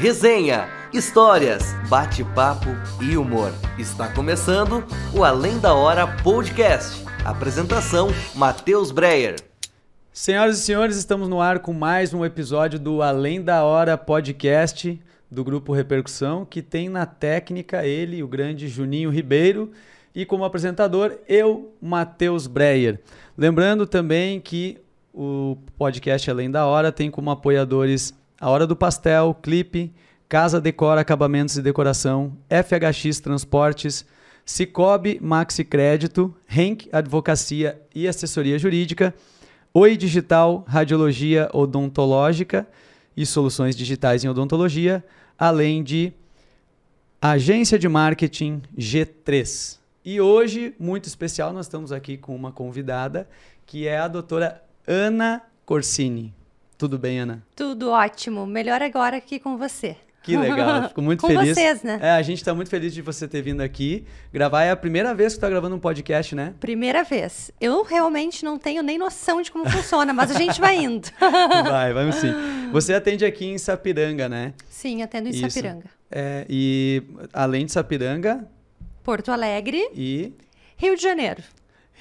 resenha, histórias, bate-papo e humor. Está começando o Além da Hora Podcast. Apresentação: Matheus Breyer. Senhoras e senhores, estamos no ar com mais um episódio do Além da Hora Podcast do grupo Repercussão, que tem na técnica ele, o grande Juninho Ribeiro, e como apresentador eu, Matheus Breyer. Lembrando também que o podcast Além da Hora tem como apoiadores a Hora do Pastel, Clipe, Casa Decora Acabamentos e Decoração, FHX Transportes, Cicobi Maxi Crédito, Henk Advocacia e Assessoria Jurídica, Oi Digital Radiologia Odontológica e Soluções Digitais em Odontologia, além de Agência de Marketing G3. E hoje, muito especial, nós estamos aqui com uma convidada que é a doutora Ana Corsini. Tudo bem, Ana? Tudo ótimo. Melhor agora aqui com você. Que legal, fico muito com feliz. Com vocês, né? É, a gente está muito feliz de você ter vindo aqui. Gravar é a primeira vez que está gravando um podcast, né? Primeira vez. Eu realmente não tenho nem noção de como funciona, mas a gente vai indo. vai, vamos sim. Você atende aqui em Sapiranga, né? Sim, atendo em Isso. Sapiranga. É, e além de Sapiranga Porto Alegre, e Rio de Janeiro.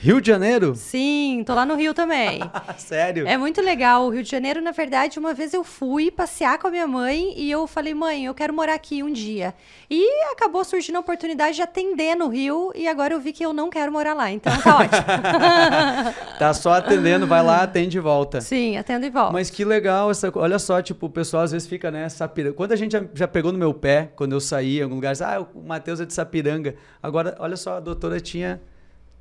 Rio de Janeiro? Sim, tô lá no Rio também. Sério? É muito legal. O Rio de Janeiro, na verdade, uma vez eu fui passear com a minha mãe e eu falei, mãe, eu quero morar aqui um dia. E acabou surgindo a oportunidade de atender no Rio e agora eu vi que eu não quero morar lá. Então tá ótimo. Tá só atendendo, vai lá, atende e volta. Sim, atendo e volto. Mas que legal essa Olha só, tipo, o pessoal às vezes fica, né, Sapiranga. Quando a gente já, já pegou no meu pé, quando eu saí em algum lugar, diz, ah, o Matheus é de Sapiranga. Agora, olha só, a doutora tinha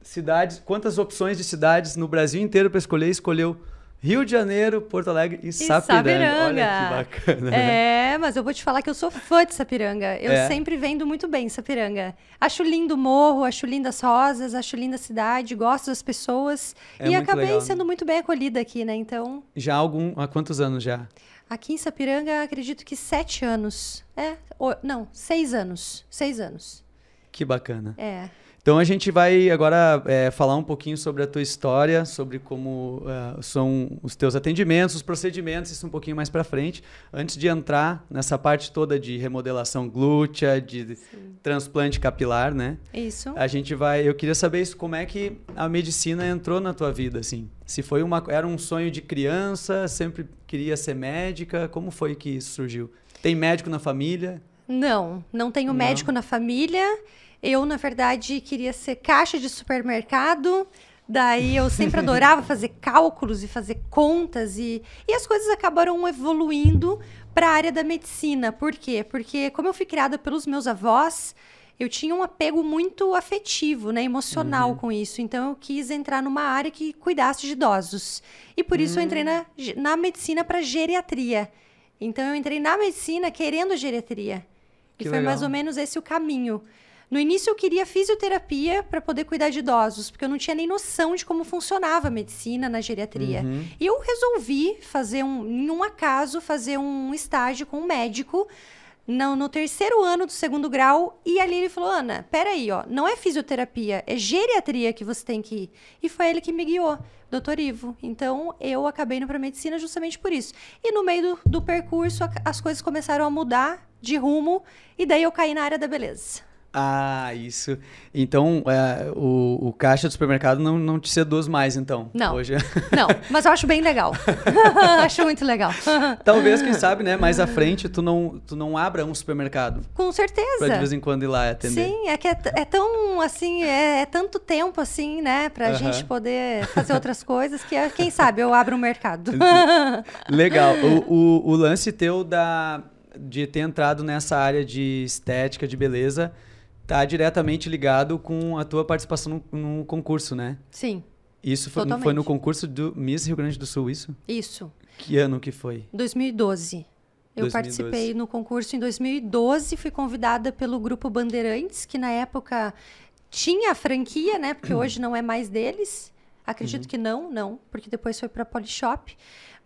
cidades, quantas opções de cidades no Brasil inteiro para escolher, escolheu Rio de Janeiro, Porto Alegre e, E Sapiranga. Olha que bacana. né? É, mas eu vou te falar que eu sou fã de Sapiranga. Eu É? sempre vendo muito bem Sapiranga. Acho lindo o morro, acho lindas rosas, acho linda a cidade, gosto das pessoas. É e acabei legal, né? sendo muito bem acolhida aqui, né? Então, Já há algum, há quantos anos já? aqui em Sapiranga, acredito que sete anos. É, o- não, seis anos. Seis anos. Que bacana. É. Então a gente vai agora é, falar um pouquinho sobre a tua história, sobre como é, são os teus atendimentos, os procedimentos, isso um pouquinho mais para frente, antes de entrar nessa parte toda de remodelação glútea, de transplante capilar, né? Isso. A gente vai, eu queria saber isso, como é que a medicina entrou na tua vida, assim? Se foi uma, era um sonho de criança, sempre queria ser médica, como foi que isso surgiu? Tem médico na família? Não, não tenho Não? médico na família. Eu, na verdade, queria ser caixa de supermercado. Daí eu sempre adorava fazer cálculos e fazer contas e, e as coisas acabaram evoluindo para a área da medicina. Por quê? Porque como eu fui criada pelos meus avós, eu tinha um apego muito afetivo, né, emocional com isso. Então eu quis entrar numa área que cuidasse de idosos. E por isso eu entrei na, ge- na medicina para geriatria. Então eu entrei na medicina querendo geriatria. Que e foi mais legal. ou menos esse o caminho. No início eu queria fisioterapia para poder cuidar de idosos, porque eu não tinha nem noção de como funcionava a medicina na geriatria. Uhum. E eu resolvi fazer um, em um acaso, fazer um estágio com um médico no, no terceiro ano do segundo grau. E ali ele falou: Ana, peraí, ó, não é fisioterapia, é geriatria que você tem que ir. E foi ele que me guiou, doutor Ivo. Então eu acabei indo para medicina justamente por isso. E no meio do, do percurso a- as coisas começaram a mudar de rumo, e daí eu caí na área da beleza. Ah, isso. Então, é, o, o caixa do supermercado não, não te seduz mais, então. Não. Hoje, Não, mas eu acho bem legal. acho muito legal. talvez, quem sabe, né? Mais à frente, tu não, tu não abra um supermercado Com certeza. pra de vez em quando ir lá atender. Sim, é que é, é tão assim, é, é tanto tempo assim, né, pra Aham. gente poder fazer outras coisas que, é, quem sabe, eu abro um mercado. Legal. O, o, o lance teu da, de ter entrado nessa área de estética, de beleza, tá diretamente ligado com a tua participação no, no concurso, né? Sim, Isso foi, foi no concurso do Miss Rio Grande do Sul, isso? isso. Que ano que foi? 2012. Eu 2012. participei no concurso em 2012, fui convidada pelo Grupo Bandeirantes, que na época tinha a franquia, né? Porque hoje não é mais deles. Acredito Uhum. que não, não, porque depois foi para Polishop.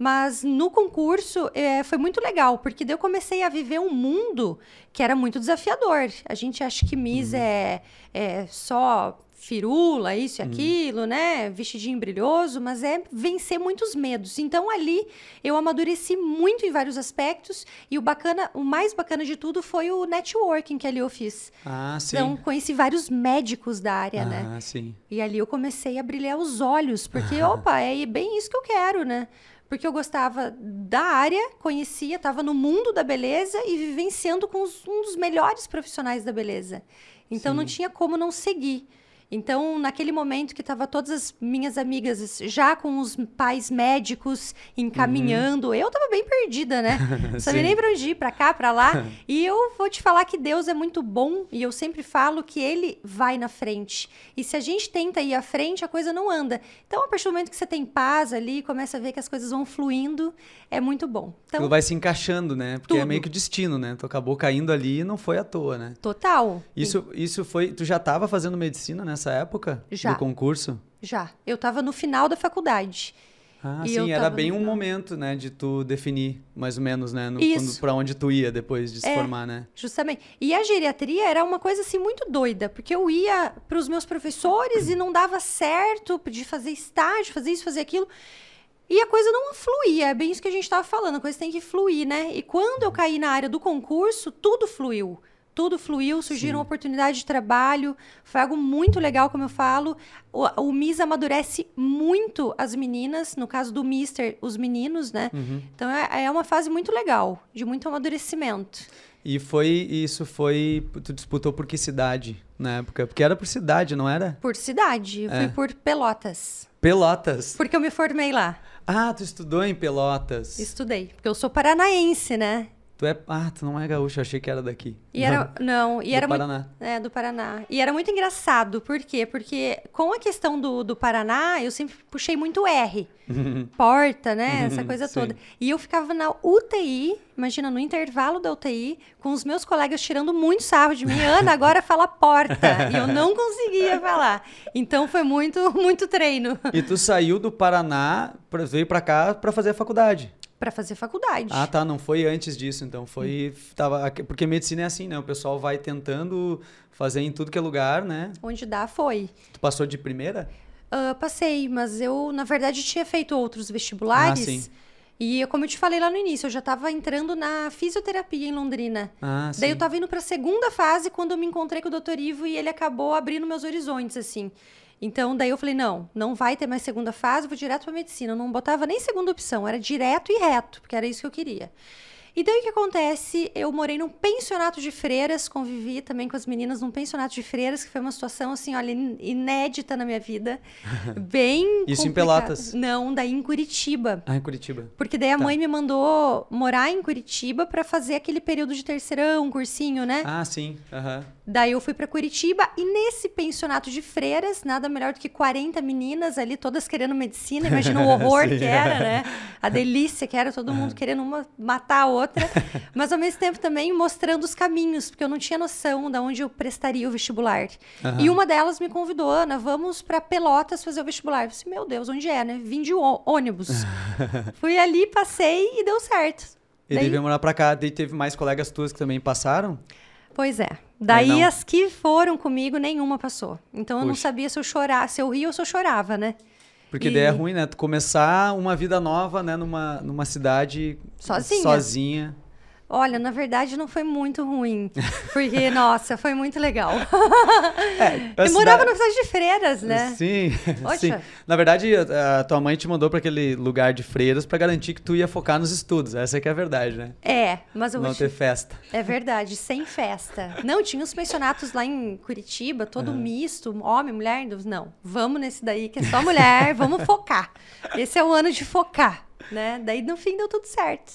Mas no concurso eh, foi muito legal, porque daí eu comecei a viver um mundo que era muito desafiador. A gente acha que Miss é, é só firula, isso e aquilo, né? Vestidinho brilhoso, mas é vencer muitos medos. Então ali eu amadureci muito em vários aspectos e o bacana, o mais bacana de tudo foi o networking que ali eu fiz. Ah, sim. Então conheci vários médicos da área, né? Ah, sim. E ali eu comecei a brilhar os olhos, porque opa, é bem isso que eu quero, né? Porque eu gostava da área, conhecia, estava no mundo da beleza e vivenciando com os- um dos melhores profissionais da beleza. Então não Sim. tinha como não seguir. Então, naquele momento que estava todas as minhas amigas já com os pais médicos encaminhando, eu estava bem perdida, né? Não sabia nem para onde ir, para cá, para lá. e eu vou te falar que Deus é muito bom e eu sempre falo que ele vai na frente. E se a gente tenta ir à frente, a coisa não anda. Então, a partir do momento que você tem paz ali, começa a ver que as coisas vão fluindo, é muito bom. Então, Aquilo vai se encaixando, né? Porque é Tudo. meio que o destino, né? Tu acabou caindo ali e não foi à toa, né? total. Isso, isso foi. Tu já estava fazendo medicina nessa época? Já. Do concurso? Já. Eu estava no final da faculdade. Ah, sim, era bem um momento, né, de tu definir, mais ou menos, né, no, quando, pra onde tu ia depois de se É. formar, né? Justamente. E a geriatria era uma coisa assim muito doida, porque eu ia para os meus professores e não dava certo de fazer estágio, fazer isso, fazer aquilo. E a coisa não fluía, é bem isso que a gente estava falando, a coisa tem que fluir, né? E quando eu caí na área do concurso, tudo fluiu. Tudo fluiu, surgiram Sim. oportunidades de trabalho, foi algo muito legal, como eu falo. O, o MIS amadurece muito as meninas, no caso do Mister, os meninos, né? Uhum. Então é, é uma fase muito legal, de muito amadurecimento. E foi, isso foi, tu disputou por que cidade na época? Porque era por cidade, não era? Por cidade, eu fui É. por Pelotas. Pelotas. Porque eu me formei lá. Ah, tu estudou em Pelotas. Estudei. Porque eu sou paranaense, né? Tu é, ah, tu não é gaúcho, achei que era daqui. E era. Não, e Do era muito. Paraná. É, do Paraná. E era muito engraçado. Por quê? Porque com a questão do, do Paraná, eu sempre puxei muito R. Porta, né? Essa coisa toda. E eu ficava na UTI, imagina, no intervalo da UTI, com os meus colegas tirando muito sarro de mim. Ana, agora fala porta. e eu não conseguia falar. Então foi muito, muito treino E tu saiu do Paraná, pra- veio pra cá pra fazer a faculdade. Para fazer faculdade. Ah, tá, não foi antes disso, então foi tava porque medicina é assim, né? O pessoal vai tentando fazer em tudo que é lugar, né? Onde dá, foi. Tu passou de primeira? Ah, passei, mas eu, na verdade, tinha feito outros vestibulares. Ah, sim. E, como eu te falei lá no início, eu já estava entrando na fisioterapia em Londrina. Ah, Daí eu sim. tava indo para a segunda fase quando eu me encontrei com o Dr. Ivo e ele acabou abrindo meus horizontes, assim. Então, daí eu falei, não, não vai ter mais segunda fase, vou direto para medicina. Eu não botava nem segunda opção, era direto e reto, porque era isso que eu queria. E daí o que acontece? Eu morei num pensionato de freiras, convivi também com as meninas num pensionato de freiras, que foi uma situação, assim, olha, in- inédita na minha vida. Bem. Isso em complicada. Pelotas? Não, daí em Curitiba. Ah, em Curitiba. Porque daí a Tá. mãe me mandou morar em Curitiba para fazer aquele período de terceirão, um cursinho, né? Ah, sim. Aham. Daí eu fui para Curitiba e nesse pensionato de freiras, nada melhor do que 40 meninas ali, todas querendo medicina. Imagina o horror que era, né? A delícia que era, todo mundo querendo uma matar a outra. Mas ao mesmo tempo também mostrando os caminhos, porque eu não tinha noção de onde eu prestaria o vestibular. Aham. E uma delas me convidou, Ana, vamos para Pelotas fazer o vestibular. Eu disse, meu Deus, onde é, né? Vim de ônibus. Fui ali, passei e deu certo. E Daí- veio morar pra cá. Daí teve mais colegas tuas que também passaram? Pois é. Daí não. as que foram comigo, nenhuma passou. Então eu não Puxa. sabia se eu chorava, se eu ria ou se eu chorava, né? Porque E- daí é ruim, né? Tu começar uma vida nova, né? Numa, numa cidade... Sozinha. Sozinha. Olha, na verdade não foi muito ruim. Porque, nossa, foi muito legal. Eu morava cida- no cidade de freiras, né? Sim, Poxa. sim. Na verdade, a, a tua mãe te mandou pra aquele lugar de freiras pra garantir que tu ia focar nos estudos. Essa é que é a verdade, né? É, mas eu Não te- ter festa. É verdade, sem festa. Não, tinha uns pensionatos lá em Curitiba, todo misto, homem, mulher. Não, vamos nesse daí que é só mulher, vamos focar. Esse é o ano de focar, né? Daí no fim deu tudo certo.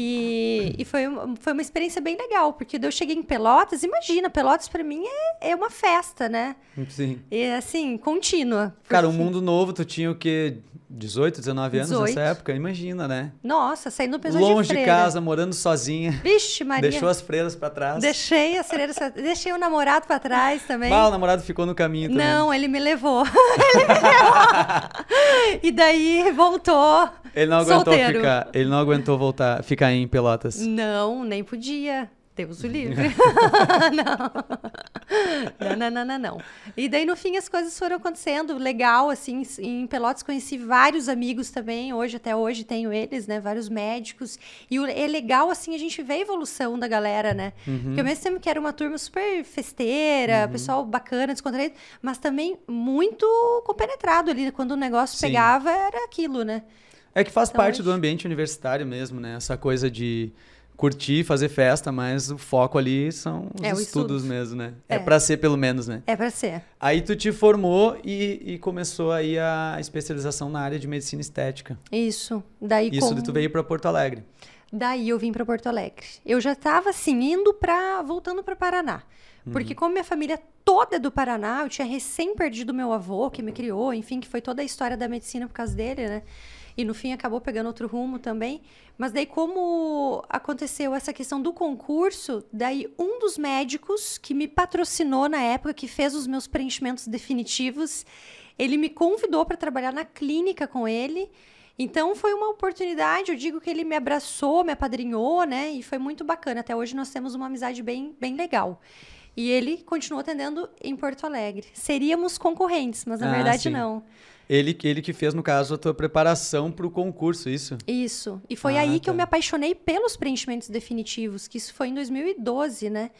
E, e foi, uma- foi uma experiência bem legal, porque eu cheguei em Pelotas, imagina, Pelotas pra mim é, é uma festa, né? Sim. É assim, contínua. Cara, um mundo novo, tu tinha o quê? 18, 19 anos 18. nessa época? Imagina, né? Nossa, saindo do pensamento Longe de de casa, morando sozinha. Vixe, Maria. Deixou as freiras pra trás. Deixei a cereira, deixei o namorado pra trás também. Ah, o namorado ficou no caminho também. Não, ele me levou. ele me levou. e daí voltou. Ele não aguentou solteiro. ficar. Ele não aguentou voltar, ficar em Pelotas. Não, nem podia. Deus o livre. não. não. Não, não, não, E daí, no fim, as coisas foram acontecendo legal, assim. Em Pelotas conheci vários amigos também. Hoje, até hoje, tenho eles, né? Vários médicos. E é legal, assim, a gente vê a evolução da galera, né? Uhum. Porque ao mesmo tempo que era uma turma super festeira, uhum. pessoal bacana, descontraído, mas também muito compenetrado ali. Quando o negócio Sim. pegava, era aquilo, né? É que faz então, parte hoje... do ambiente universitário mesmo, né? Essa coisa de curtir, fazer festa, mas o foco ali são os é, estudos mesmo, né? É, é para ser pelo menos, né? É para ser. Aí tu te formou e, e, começou aí a especialização na área de medicina estética. Isso. Daí Isso com... tu veio para Porto Alegre. Daí eu vim para Porto Alegre. Eu já estava assim indo para voltando para Paraná. Porque uhum. como minha família toda é do Paraná, eu tinha recém perdido meu avô, que me criou, enfim, que foi toda a história da medicina por causa dele, né? E no fim acabou pegando outro rumo também. Mas daí, como aconteceu essa questão do concurso, daí um dos médicos que me patrocinou na época, que fez os meus preenchimentos definitivos, ele me convidou para trabalhar na clínica com ele. Então foi uma oportunidade, eu digo que ele me abraçou, me apadrinhou, né? E foi muito bacana. Até hoje nós temos uma amizade bem, bem legal. E ele continuou atendendo em Porto Alegre. Seríamos concorrentes, mas na ah, verdade sim. não. Ele, ele que fez, no caso, a tua preparação para o concurso, isso? Isso. E foi ah, aí tá. que eu tá. me apaixonei pelos preenchimentos definitivos, que isso foi em 2012, né?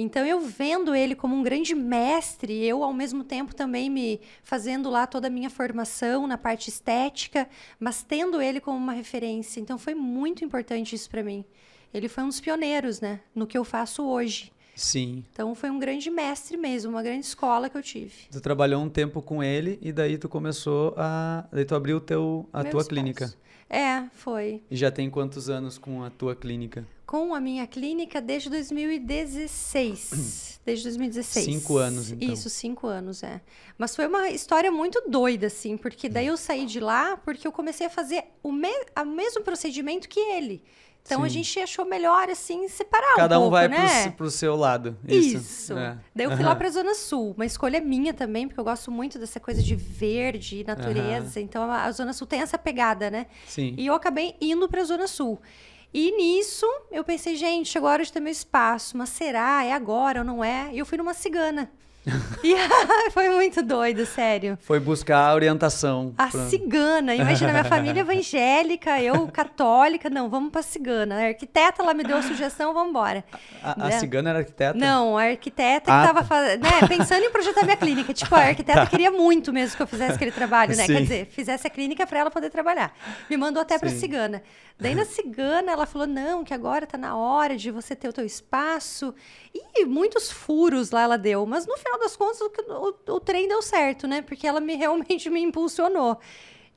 Então, eu vendo ele como um grande mestre, eu, ao mesmo tempo, também me fazendo lá toda a minha formação na parte estética, mas tendo ele como uma referência. Então, foi muito importante isso para mim. Ele foi um dos pioneiros, né? No que eu faço hoje. Sim. Então foi um grande mestre mesmo, uma grande escola que eu tive. Tu trabalhou um tempo com ele e daí tu começou a, daí tu abriu teu a Meu tua espaço. clínica. É, foi. E já tem quantos anos com a tua clínica? Com a minha clínica desde 2016. desde 2016. Cinco anos, então. Isso, cinco anos, é. Mas foi uma história muito doida, assim, porque daí eu saí de lá porque eu comecei a fazer o, me o mesmo procedimento que ele. Então Sim. a gente achou melhor, assim, separar Cada um, um vai né? pro, pro seu lado. Isso. Isso. É. Daí eu fui uhum. lá pra Zona Sul. Uma escolha minha também, porque eu gosto muito dessa coisa de verde, natureza. Uhum. Então a, a Zona Sul tem essa pegada, né? Sim. E eu acabei indo pra Zona Sul. E nisso eu pensei, gente, chegou a hora de ter meu espaço. Mas será? É agora ou não é? E eu fui numa cigana. e foi muito doido, sério. Foi buscar orientação. A pra... cigana. Imagina, minha família evangélica, eu católica. Não, vamos pra cigana. A arquiteta, ela me deu a sugestão, vamos embora. A, a, né? cigana era arquiteta? Não, a arquiteta ah, que tava tá. fazendo, né, pensando em projetar minha clínica. Tipo, a arquiteta tá. queria muito mesmo que eu fizesse aquele trabalho, né? Sim. Quer dizer, fizesse a clínica para ela poder trabalhar. Me mandou até Sim. pra cigana. Daí na cigana ela falou: não, que agora tá na hora de você ter o teu espaço. E muitos furos lá ela deu. Mas no final das contas, o, o, o trem deu certo, né? Porque ela me realmente me impulsionou.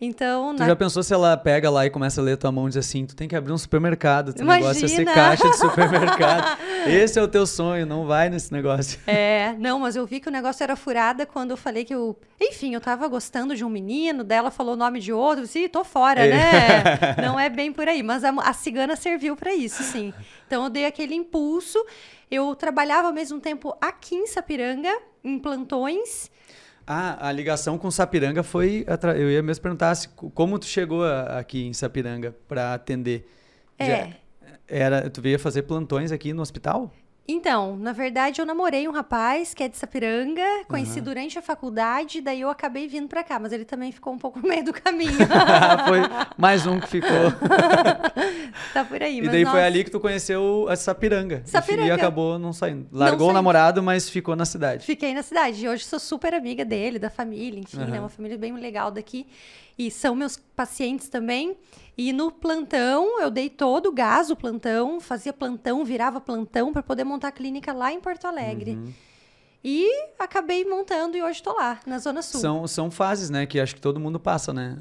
Então, tu na... já pensou se ela pega lá e começa a ler tua mão e diz assim, tu tem que abrir um supermercado, teu Imagina. negócio é ser caixa de supermercado. Esse é o teu sonho, não vai nesse negócio. É, não, mas eu vi que o negócio era furada quando eu falei que eu, enfim, eu tava gostando de um menino, dela falou o nome de outro, eu disse, tô fora, é. né? não é bem por aí, mas a, a cigana serviu para isso, sim. Então eu dei aquele impulso, eu trabalhava ao mesmo tempo aqui em Sapiranga, em plantões, ah, a ligação com Sapiranga foi. Eu ia mesmo perguntar se, como tu chegou aqui em Sapiranga para atender. É. Já era, tu veio fazer plantões aqui no hospital? Então, na verdade, eu namorei um rapaz que é de Sapiranga, conheci uhum. durante a faculdade, daí eu acabei vindo para cá, mas ele também ficou um pouco no meio do caminho. foi mais um que ficou. tá por aí. E daí nossa... foi ali que tu conheceu a Sapiranga. Sapiranga. E acabou não saindo. Largou não o namorado, mas ficou na cidade. Fiquei na cidade. E hoje sou super amiga dele, da família, enfim, uhum. né? Uma família bem legal daqui. E são meus pacientes também. E no plantão, eu dei todo o gás o plantão, fazia plantão, virava plantão para poder montar a clínica lá em Porto Alegre. Uhum. E acabei montando e hoje estou lá, na Zona Sul. São, são fases, né, que acho que todo mundo passa, né?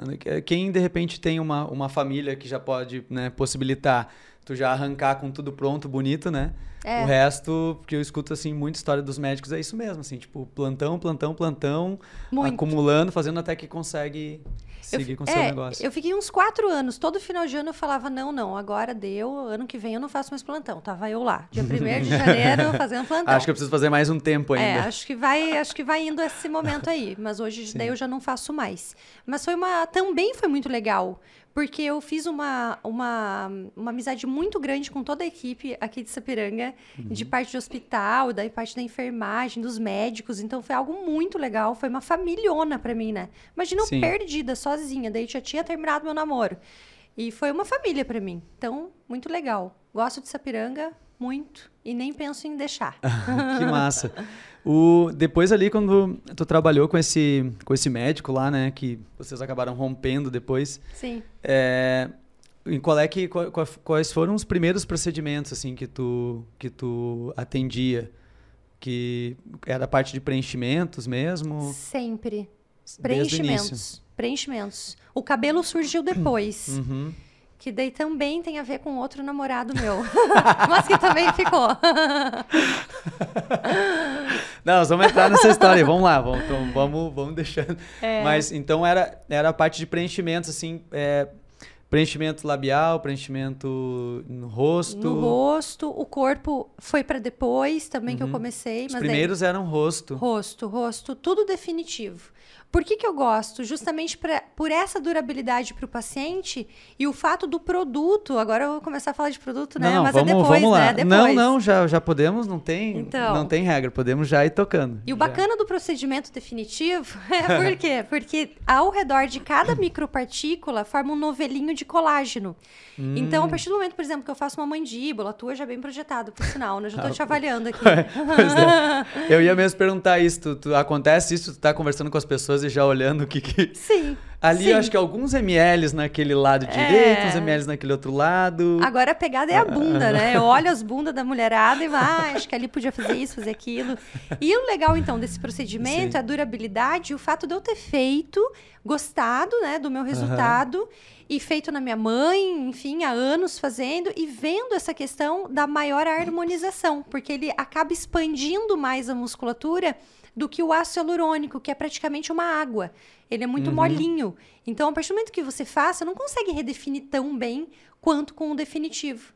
Quem, de repente, tem uma, uma família que já pode né, possibilitar tu já arrancar com tudo pronto, bonito, né? É. O resto, porque eu escuto, assim, muita história dos médicos, é isso mesmo, assim, tipo, plantão, plantão, plantão, Muito. acumulando, fazendo até que consegue seguir eu, com o é, seu negócio. Eu fiquei uns quatro anos, todo final de ano eu falava, não, não, agora deu, ano que vem eu não faço mais plantão. Tava eu lá, dia 1 de janeiro, fazendo plantão. Acho que eu preciso fazer mais um tempo ainda. É, acho que vai, acho que vai indo esse momento aí, mas hoje Sim. daí eu já não faço mais. Mas foi uma, também foi muito legal, porque eu fiz uma, uma, uma amizade muito grande com toda a equipe aqui de Sapiranga, de parte de hospital, da parte da enfermagem, dos médicos. Então foi algo muito legal, foi uma familhona pra mim, né? Imagina eu perdida, sozinha, daí já tinha terminado meu namoro. E foi uma família pra mim. Então, muito legal. Gosto de Sapiranga muito e nem penso em deixar. que massa. O, depois ali, quando tu trabalhou com esse, com esse médico lá, né? Que vocês acabaram rompendo depois. Sim. É, em qual é que, qual- quais foram os primeiros procedimentos, assim, que tu, que tu atendia? Que era a parte de preenchimentos mesmo? Sempre. Preenchimentos. Preenchimentos. O cabelo surgiu depois. Uhum. Que daí também tem a ver com outro namorado meu. Mas que também ficou. Não, nós vamos entrar nessa história. Vamos lá, vamos, então, vamos, vamos deixando. É. Mas então era, era a parte de preenchimentos, assim, é, preenchimento labial, preenchimento no rosto. No rosto, o corpo foi pra depois também que eu comecei. Uhum. Os mas daí- primeiros eram rosto. Rosto, rosto, tudo definitivo. Por que, que eu gosto? Justamente pra, por essa durabilidade para o paciente e o fato do produto. Agora eu vou começar a falar de produto, né? Não, Mas vamos, é depois, vamos lá. né? Depois. Não, não, já, já podemos, não tem, Então. não tem regra, podemos já ir tocando. E o Já. bacana do procedimento definitivo é por quê? Porque ao redor de cada micropartícula forma um novelinho de colágeno. Hum. Então, a partir do momento, por exemplo, que eu faço uma mandíbula, a tua já é bem projetada, por sinal, né? Já tô te avaliando aqui. Pois é. Eu ia mesmo perguntar isso. Tu, tu- acontece isso, tu tá conversando com as pessoas e já olhando o que que. Sim. Ali sim. eu acho que alguns ml naquele lado direito, uns ml naquele outro lado. Agora a pegada é a bunda, né? Eu olho as bundas da mulherada e vai, ah, acho que ali podia fazer isso, fazer aquilo. E o legal, então, desse procedimento Sim. é a durabilidade e o fato de eu ter feito, gostado, né, do meu resultado e feito na minha mãe, enfim, há anos fazendo e vendo essa questão da maior harmonização, porque ele acaba expandindo mais a musculatura do que o ácido hialurônico, que é praticamente uma água. Ele é muito molinho. Então, a partir do momento que você faz, você não consegue redefinir tão bem quanto com o definitivo.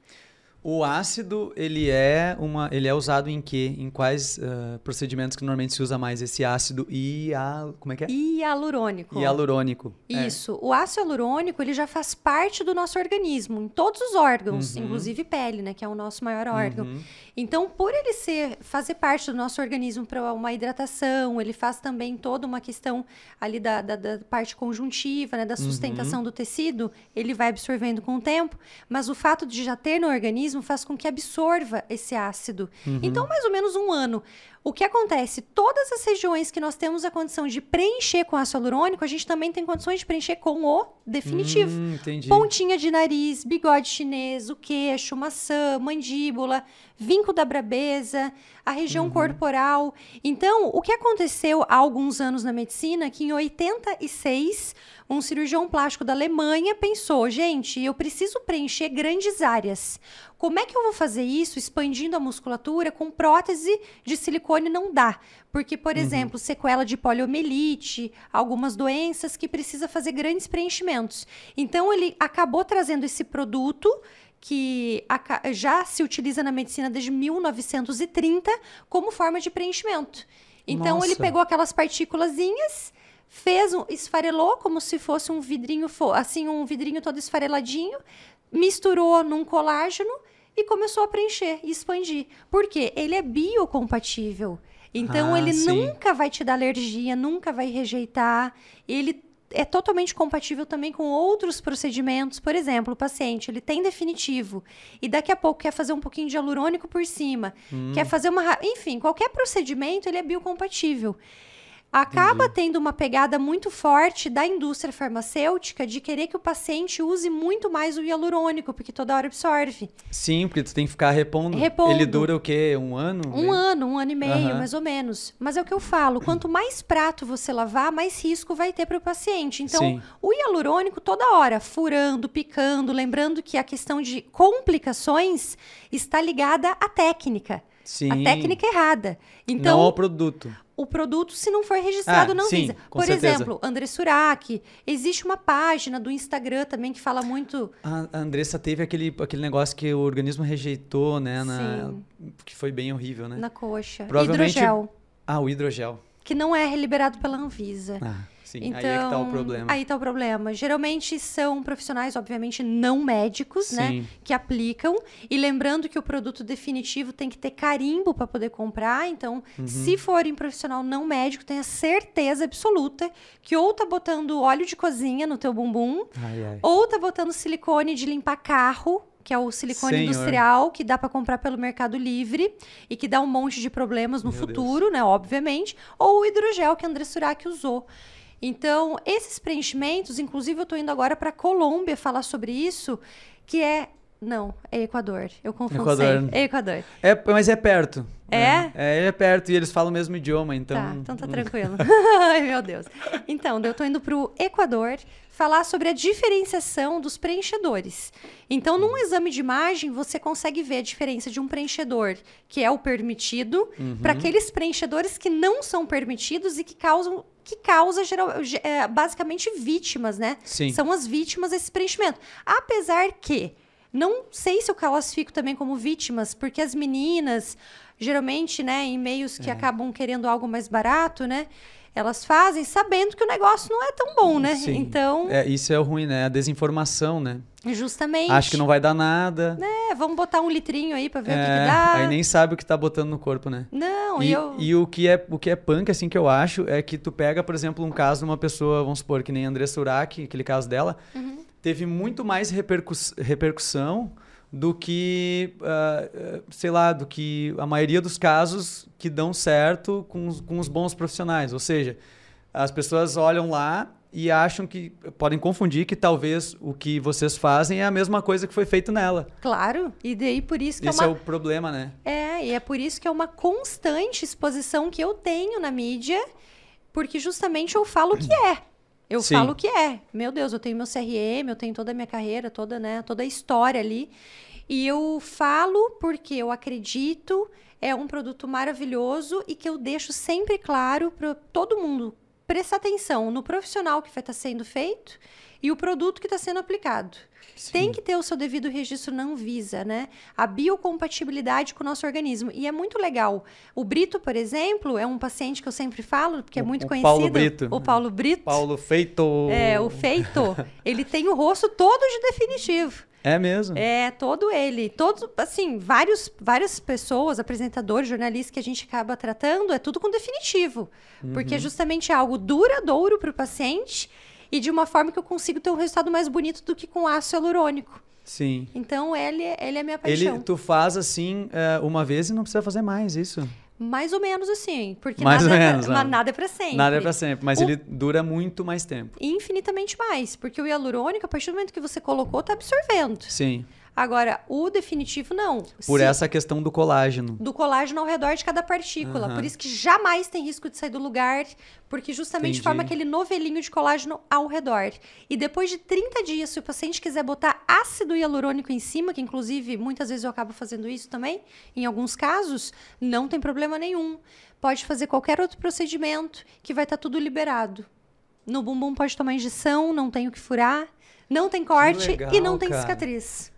O ácido, ele é uma, ele é usado em quê? Em quais ah, procedimentos que normalmente se usa mais esse ácido e a, como é que é? Hialurônico. Hialurônico. É. Isso. O ácido hialurônico, ele já faz parte do nosso organismo, em todos os órgãos, Uhum. inclusive pele, né, que é o nosso maior órgão. Uhum. Então, por ele ser fazer parte do nosso organismo para uma hidratação, ele faz também toda uma questão ali da, da, da parte conjuntiva, né, da sustentação Uhum. do tecido, ele vai absorvendo com o tempo, mas o fato de já ter no organismo faz com que absorva esse ácido. Uhum. Então, mais ou menos um ano. O que acontece? Todas as regiões que nós temos a condição de preencher com ácido hialurônico, a gente também tem condições de preencher com o definitivo. Hum, entendi. Pontinha de nariz, bigode chinês, o queixo, maçã, mandíbula, vinco da brabeza, a região corporal. Então, o que aconteceu há alguns anos na medicina, que em 86, um cirurgião plástico da Alemanha pensou, gente, eu preciso preencher grandes áreas. Como é que eu vou fazer isso expandindo a musculatura com prótese de silicone não dá? Porque, por exemplo, sequela de poliomielite, algumas doenças que precisa fazer grandes preenchimentos. Então, ele acabou trazendo esse produto que já se utiliza na medicina desde 1930 como forma de preenchimento. Então, ele Nossa. pegou aquelas partículazinhas, fez um, esfarelou como se fosse um vidrinho, assim, um vidrinho todo esfareladinho, misturou num colágeno e começou a preencher e expandir. Por quê? Ele é biocompatível. Então, Ah, ele sim. nunca vai te dar alergia, nunca vai rejeitar. Ele é totalmente compatível também com outros procedimentos. Por exemplo, o paciente ele tem definitivo e daqui a pouco quer fazer um pouquinho de hialurônico por cima, Hum. quer fazer uma, enfim, qualquer procedimento ele é biocompatível. Acaba tendo uma pegada muito forte da indústria farmacêutica de querer que o paciente use muito mais o hialurônico, porque toda hora absorve. Sim, porque tu tem que ficar repondo. Repondo. Ele dura o quê? Um ano? Um ano, um ano e meio, Aham. mais ou menos. Mas é o que eu falo: quanto mais prato você lavar, mais risco vai ter para o paciente. Então, Sim. o hialurônico toda hora, furando, picando, lembrando que a questão de complicações está ligada à técnica. Sim. A técnica errada. Não Então, ao produto. O produto, se não for registrado, Ah, não sim, visa. Por certeza. exemplo, André Surak. Existe uma página do Instagram também que fala muito. A a Andressa teve aquele, aquele negócio que o organismo rejeitou, né? na- Que foi bem horrível, né? Na coxa. Provavelmente- Hidrogel, Ah, o hidrogel. que não é liberado pela Anvisa. Ah, Sim, então, aí é que tá o problema. Aí tá o problema. Geralmente são profissionais, obviamente, não médicos, né? Sim. Que aplicam. E lembrando que o produto definitivo tem que ter carimbo para poder comprar. Então, Uhum. se for em profissional não médico, tenha certeza absoluta que ou tá botando óleo de cozinha no teu bumbum, Ai, ai. ou tá botando silicone de limpar carro, que é o silicone Senhor. industrial, que dá para comprar pelo Mercado Livre e que dá um monte de problemas no Meu futuro, né? Obviamente. Ou o hidrogel que a André Surak usou. Então, esses preenchimentos, inclusive eu tô indo agora para Colômbia falar sobre isso, que é. Não, é Equador. Eu confundo Equador. É Equador. É, mas é perto. É? né? É, é perto e eles falam o mesmo idioma, então. Tá, então tá tranquilo. Ai, meu Deus. Então, eu tô indo pro Equador falar sobre a diferenciação dos preenchedores. Então, num exame de imagem, você consegue ver a diferença de um preenchedor que é o permitido Uhum. para aqueles preenchedores que não são permitidos e que causam que causa geral, ge- é, basicamente vítimas, né? Sim. São as vítimas desse preenchimento. Apesar que não sei se eu classifico também como vítimas, porque as meninas, geralmente, né, em meios É. que acabam querendo algo mais barato, né? Elas fazem sabendo que o negócio não é tão bom, né? Sim. Então, É, isso é o ruim, né? A desinformação, né? justamente. Acho que não vai dar nada. É, vamos botar um litrinho aí pra ver o que, que É, dá. aí nem sabe o que tá botando no corpo, né? Não, e, E, eu. e o que é o que é punk, assim, que eu acho, é que tu pega, por exemplo, um caso de uma pessoa, vamos supor, que nem a Andressa Urach, aquele caso dela, Uhum. teve muito mais repercus- repercussão do que, ah, sei lá, do que a maioria dos casos que dão certo com os, com os bons profissionais. Ou seja, as pessoas olham lá e acham que, podem confundir que talvez o que vocês fazem é a mesma coisa que foi feito nela. Claro, e daí por isso que Esse é é uma. o problema, né? É, e é por isso que é uma constante exposição que eu tenho na mídia, porque justamente eu falo o que é. Eu Sim. falo que é. Meu Deus, eu tenho meu CRM, eu tenho toda a minha carreira, toda, né, toda a história ali. E eu falo porque eu acredito, é um produto maravilhoso e que eu deixo sempre claro para todo mundo prestar atenção no profissional que vai estar sendo feito e o produto que está sendo aplicado. Tem que ter o seu devido registro na Anvisa, né? A biocompatibilidade com o nosso organismo. E é muito legal. O Brito, por exemplo, é um paciente que eu sempre falo, porque é muito o conhecido. Paulo Brito. O Paulo Brito. Paulo Feito. É, o feito. ele tem o rosto todo de definitivo. É mesmo? É, todo ele. Todos, assim, vários, várias pessoas, apresentadores, jornalistas que a gente acaba tratando, é tudo com definitivo. Porque é justamente algo duradouro para o paciente e de uma forma que eu consigo ter um resultado mais bonito do que com ácido hialurônico. Sim. Então, ele, ele é minha Ele, paixão. tu faz assim é, uma vez e não precisa fazer mais isso. Mais ou menos assim. Porque Mais nada, ou é pra- menos, mas né? nada é para sempre. Nada é pra sempre, mas O- ele dura muito mais tempo. Infinitamente mais. Porque o hialurônico, a partir do momento que você colocou, tá absorvendo. Sim. Agora, o definitivo, não. Por Se- essa questão do colágeno. do colágeno ao redor de cada partícula. Aham. Por isso que jamais tem risco de sair do lugar, porque justamente Entendi. forma aquele novelinho de colágeno ao redor. E depois de 30 dias, se o paciente quiser botar ácido hialurônico em cima, que inclusive muitas vezes eu acabo fazendo isso também, em alguns casos, não tem problema nenhum. Pode fazer qualquer outro procedimento que vai estar tudo liberado. No bumbum pode tomar injeção, não tem o que furar, não tem corte legal, e não tem cara. cicatriz.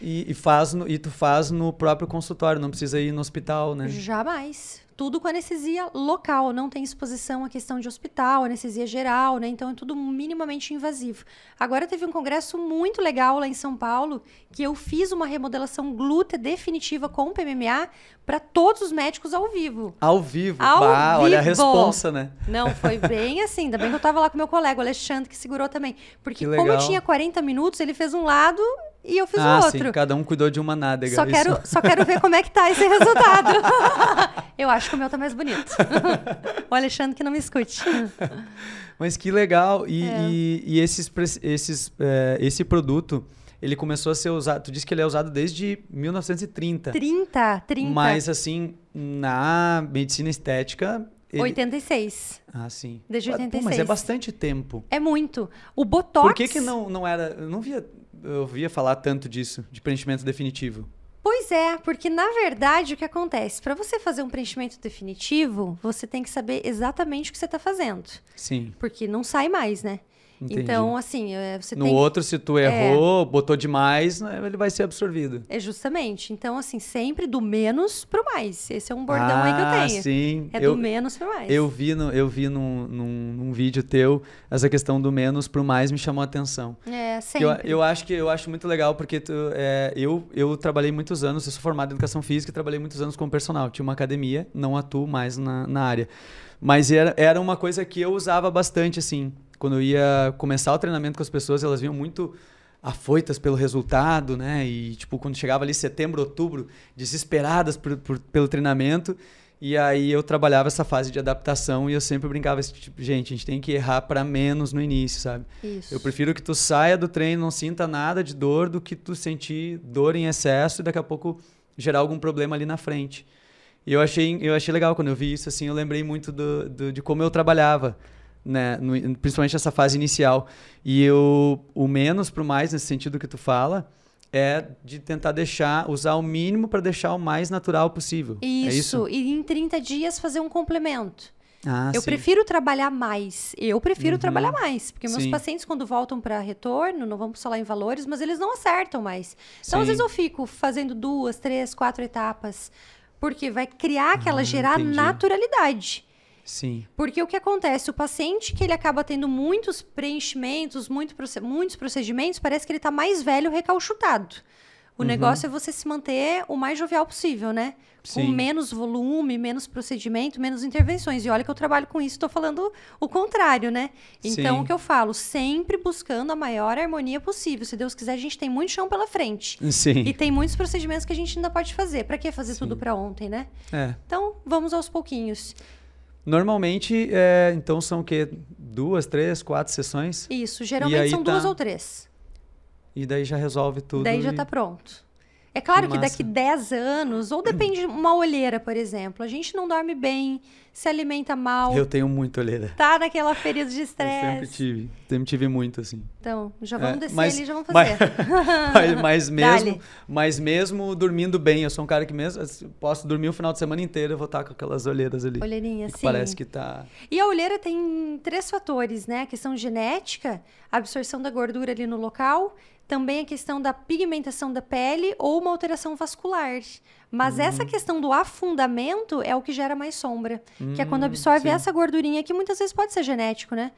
E, e faz no, e tu faz no próprio consultório, não precisa ir no hospital, né? Jamais. Tudo com anestesia local, não tem exposição à questão de hospital, anestesia geral, né? Então é tudo minimamente invasivo. Agora teve um congresso muito legal lá em São Paulo, que eu fiz uma remodelação glútea definitiva com PMMA para todos os médicos ao vivo. Ao vivo. Ao Bah, Olha a vivo. responsa, né? Não, foi bem assim. Ainda bem que eu tava lá com meu colega, o Alexandre, que segurou também. Porque Que como eu tinha 40 minutos, ele fez um lado e eu fiz ah, o outro. sim, cada um cuidou de uma nádega. Só isso. quero, só quero ver como é que tá esse resultado. Eu acho que o meu tá mais bonito. O Alexandre que não me escute. Mas que legal. E, É. e, e esses, esses, é, esse produto, ele começou a ser usado. Tu disse que ele é usado desde 1930. 30, 30. Mas assim, na medicina estética. Ele... 86. Ah, sim. Desde Pô, Mas 86. é bastante tempo. É muito. O Botox... Por que, que não, não era. Eu não via. Eu via falar tanto disso, de preenchimento definitivo. Pois é, porque na verdade o que acontece? Para você fazer um preenchimento definitivo, você tem que saber exatamente o que você está fazendo. Sim. Porque não sai mais, né? Entendi. Então, assim, é, você No tem. outro, se tu errou, botou demais, né, ele vai ser absorvido. É justamente. Então, assim, sempre do menos pro mais. Esse é um bordão aí que eu ah, tenho. sim. É eu, do menos pro mais. eu vi, no, eu vi num, num, num vídeo teu, essa questão do menos pro mais me chamou a atenção. É, sempre. Eu, eu acho que eu acho muito legal porque tu, é, eu, eu trabalhei muitos anos, eu sou formado em educação física e trabalhei muitos anos como personal. Tinha uma academia, não atuo mais na, na área. Mas era, era uma coisa que eu usava bastante, assim. Quando eu ia começar o treinamento com as pessoas, elas vinham muito afoitas pelo resultado, né? E, tipo, quando chegava ali setembro, outubro, desesperadas por, por- pelo treinamento. E aí eu trabalhava essa fase de adaptação e eu sempre brincava esse tipo, gente, a gente tem que errar para menos no início, sabe? Isso. Eu prefiro que tu saia do treino, não sinta nada de dor, do que tu sentir dor em excesso e daqui a pouco gerar algum problema ali na frente. E eu achei, eu achei legal quando eu vi isso, assim, eu lembrei muito do, do- de como eu trabalhava, né? no- principalmente essa fase inicial. E eu, o menos pro mais, nesse sentido que tu fala, é de tentar deixar, usar o mínimo para deixar o mais natural possível. Isso, É isso? e em 30 dias fazer um complemento. Ah, eu sim. prefiro trabalhar mais. Eu prefiro Uhum. trabalhar mais. Porque meus Sim. pacientes, quando voltam para retorno, não vamos falar em valores, mas eles não acertam mais. Então, às Sim. vezes, eu fico fazendo duas, três, quatro etapas. Porque vai criar aquela, Ah, gerar entendi. naturalidade. Sim. Porque o que acontece? O paciente que ele acaba tendo muitos preenchimentos, muito muitos procedimentos, parece que ele está mais velho recalchutado. O Uhum. negócio é você se manter o mais jovial possível, né? Com Sim. menos volume, menos procedimento, menos intervenções. E olha que eu trabalho com isso, estou falando o contrário, né? Então, Sim. o que eu falo? Sempre buscando a maior harmonia possível. Se Deus quiser, a gente tem muito chão pela frente. Sim. E tem muitos procedimentos que a gente ainda pode fazer. Para que fazer tudo Sim. para ontem, né? É. Então, vamos aos pouquinhos. Normalmente, é, então são o quê? Duas, três, quatro sessões? Isso, geralmente são tá- duas ou três. E daí já resolve tudo. Daí já e- tá pronto. É claro Que que, daqui massa. 10 anos, ou depende de uma olheira, por exemplo, a gente não dorme bem, se alimenta mal, Eu tenho muito olheira. tá naquela período de Eu sempre estresse. tive. Sempre tive muito, assim. Então, já vamos É, descer mas- ali, já vamos fazer. mas, mas mesmo, mas mesmo dormindo bem, eu sou um cara que mesmo assim, posso dormir o final de semana inteiro, eu vou estar com aquelas olheiras ali. Olheirinha, sim. Parece que tá. E a olheira tem três fatores, né? A questão genética, a absorção da gordura ali no local, também a questão da pigmentação da pele ou uma alteração vascular. Mas Uhum. essa questão do afundamento é o que gera mais sombra, que é quando Hum, absorve sim. essa gordurinha que muitas vezes pode ser genético, né?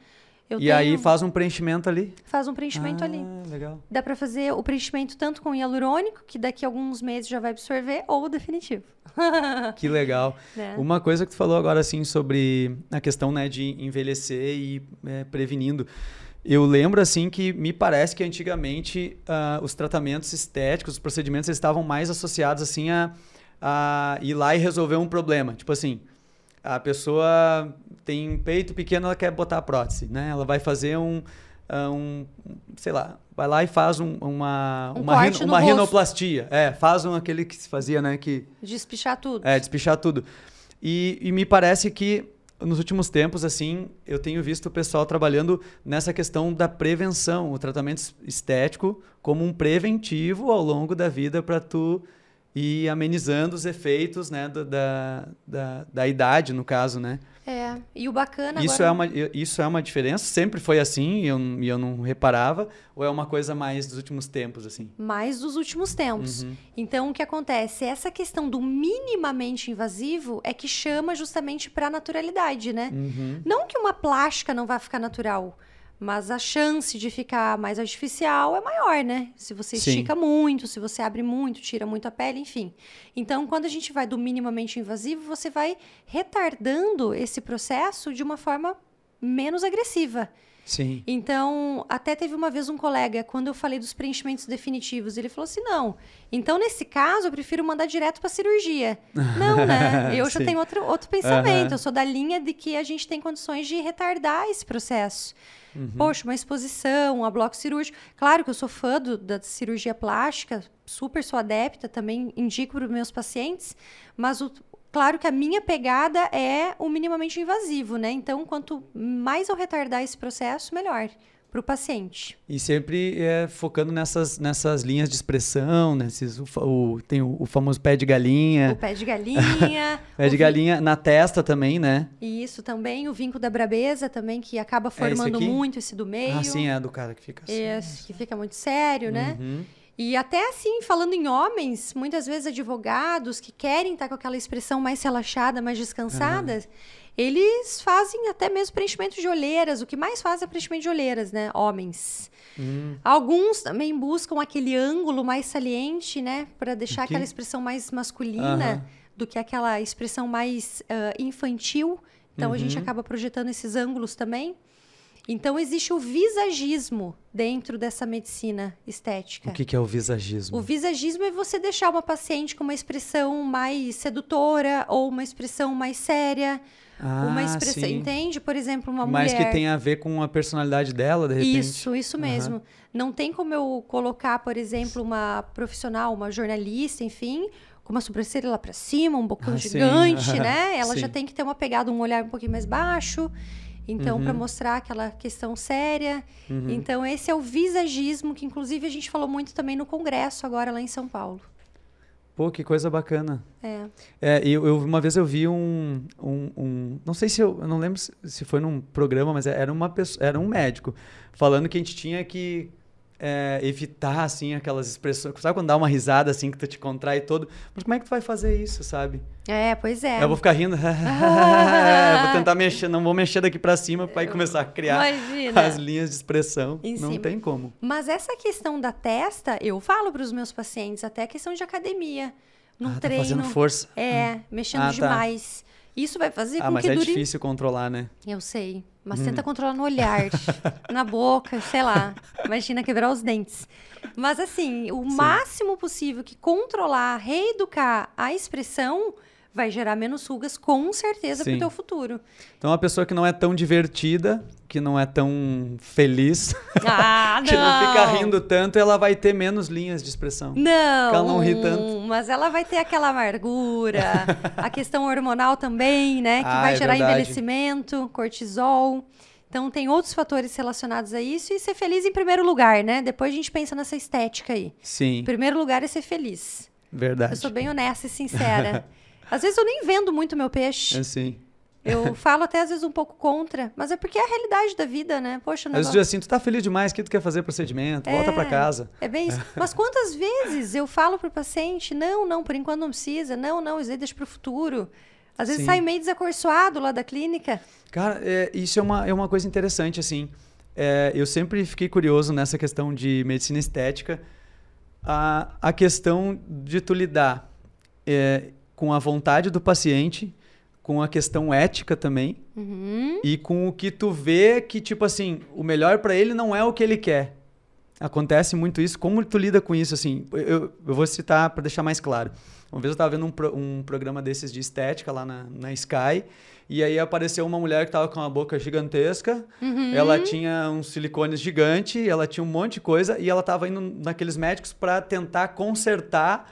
Eu e aí tenho- faz um preenchimento ali. faz um preenchimento ah, ali. legal. Dá pra fazer o preenchimento tanto com hialurônico, que daqui a alguns meses já vai absorver, ou definitivo. Que legal. né? Uma coisa que tu falou agora, assim, sobre a questão, né, de envelhecer e é, prevenindo. Eu lembro, assim, que me parece que antigamente ah, os tratamentos estéticos, os procedimentos, eles estavam mais associados, assim, a, a ir lá e resolver um problema. Tipo assim, a pessoa tem um peito pequeno, ela quer botar a prótese, né? Ela vai fazer um, ah, um sei lá, vai lá e faz um- uma, Um uma, rino- no uma rinoplastia. É, faz um, aquele que se fazia, né, que... Despichar tudo. É, despichar tudo. E, e me parece que nos últimos tempos, assim, eu tenho visto o pessoal trabalhando nessa questão da prevenção, o tratamento estético como um preventivo ao longo da vida para tu ir amenizando os efeitos, né, da, da, da, da idade, no caso, né? É, e o bacana Isso agora... é, uma, isso é uma diferença? Sempre foi assim e eu, e eu não reparava? Ou é uma coisa mais dos últimos tempos, assim? mais dos últimos tempos. Uhum. Então, o que acontece? Essa questão do minimamente invasivo é que chama justamente para naturalidade, né? Uhum. Não que uma plástica não vá ficar natural, mas a chance de ficar mais artificial é maior, né? Se você Sim. estica muito, se você abre muito, tira muito a pele, enfim. Então, quando a gente vai do minimamente invasivo, você vai retardando esse processo de uma forma menos agressiva. Sim. Então, até teve uma vez um colega, quando eu falei dos preenchimentos definitivos, ele falou assim: não, então nesse caso eu prefiro mandar direto para cirurgia. não, né? Eu já tenho outro, outro pensamento. Aham. Eu sou da linha de que a gente tem condições de retardar esse processo. Uhum. Poxa, uma exposição, um bloco cirúrgico. Claro que eu sou fã do- da cirurgia plástica, super sou adepta, também indico para os meus pacientes, mas o, claro que a minha pegada é o minimamente invasivo, né? Então, quanto mais eu retardar esse processo, melhor. para o paciente. E sempre é, focando nessas, nessas linhas de expressão, nesses, o, o tem o, o, famoso pé de galinha. O pé de galinha. pé de galinha na testa também, né? Isso também, o vinco da brabeza também, que acaba formando é esse muito esse do meio. Ah, sim, é do cara que fica assim. Esse, que fica muito sério, né? Uhum. E até assim, falando em homens, muitas vezes advogados que querem estar com aquela expressão mais relaxada, mais descansada, uhum. eles fazem até mesmo preenchimento de olheiras. O que mais faz é preenchimento de olheiras, né? Homens. Hum. Alguns também buscam aquele ângulo mais saliente, né? Para deixar aquela expressão mais masculina uhum. do que aquela expressão mais uh, infantil. Então uhum. a gente uhum. acaba projetando esses ângulos também. Então existe o visagismo dentro dessa medicina estética. O que, que, é o visagismo? O visagismo é você deixar uma paciente com uma expressão mais sedutora ou uma expressão mais séria. Ah, uma expressão, sim. entende? Por exemplo, uma Mas mulher. Mas que tem a ver com a personalidade dela, de repente. Isso, isso mesmo. Uhum. Não tem como eu colocar, por exemplo, uma profissional, uma jornalista, enfim, com uma sobrancelha lá para cima, um bocão ah, gigante, sim. né? Ela sim. já tem que ter uma pegada, um olhar um pouquinho mais baixo. Então, uhum. para mostrar aquela questão séria. Uhum. Então, esse é o visagismo, que inclusive a gente falou muito também no congresso agora lá em São Paulo. Pô, que coisa bacana. É. é eu, eu, uma vez eu vi um, um, um, Não sei se eu. Eu não lembro se, se foi num programa, mas era, uma pessoa, era um médico falando que a gente tinha que é, evitar, assim, aquelas expressões. Sabe quando dá uma risada, assim, que tu te contrai todo? Mas como é que tu vai fazer isso, sabe? É, pois é. Eu vou ficar rindo. vou tentar mexer, não vou mexer daqui para cima para começar a criar Imagina. as linhas de expressão. Em não cima. tem como. Mas essa questão da testa, eu falo para os meus pacientes, até questão de academia. No ah, treino. Tá fazendo força. É, mexendo ah, tá. demais. Isso vai fazer ah, com mas que é dure... difícil controlar, né? Eu sei. Mas hum. tenta controlar no olhar, na boca, sei lá. Imagina quebrar os dentes. Mas assim, o Sim. máximo possível que controlar, reeducar a expressão vai gerar menos rugas com certeza para o teu futuro. Então, uma pessoa que não é tão divertida, que não é tão feliz, ah, que não fica rindo tanto, ela vai ter menos linhas de expressão. Não, ela não ri tanto. mas ela vai ter aquela amargura, a questão hormonal também, né, que ah, vai é gerar verdade. envelhecimento, cortisol. Então tem outros fatores relacionados a isso e ser feliz em primeiro lugar, né? Depois a gente pensa nessa estética aí. Sim. Em primeiro lugar é ser feliz. Verdade. Eu sou bem honesta e sincera. Às vezes eu nem vendo muito meu peixe. É sim. Eu falo até às vezes um pouco contra, mas é porque é a realidade da vida, né? Poxa, não. Às vezes assim, tu tá feliz demais, que tu quer fazer procedimento, é, volta para casa. É bem isso. Mas quantas vezes eu falo pro paciente, não, não, por enquanto não precisa, não, não, isso aí deixa pro futuro. Às vezes Sim. sai meio desacorçoado lá da clínica. Cara, é, isso é uma, é uma coisa interessante, assim. É, eu sempre fiquei curioso nessa questão de medicina estética, a, a questão de tu lidar é, com a vontade do paciente, com a questão ética também, uhum. e com o que tu vê que, tipo assim, o melhor para ele não é o que ele quer. Acontece muito isso. Como tu lida com isso, assim? Eu, eu vou citar para deixar mais claro. Uma vez eu estava vendo um, pro, um programa desses de estética lá na, na Sky, e aí apareceu uma mulher que estava com uma boca gigantesca, uhum. ela tinha uns silicones gigante, ela tinha um monte de coisa, e ela estava indo naqueles médicos para tentar consertar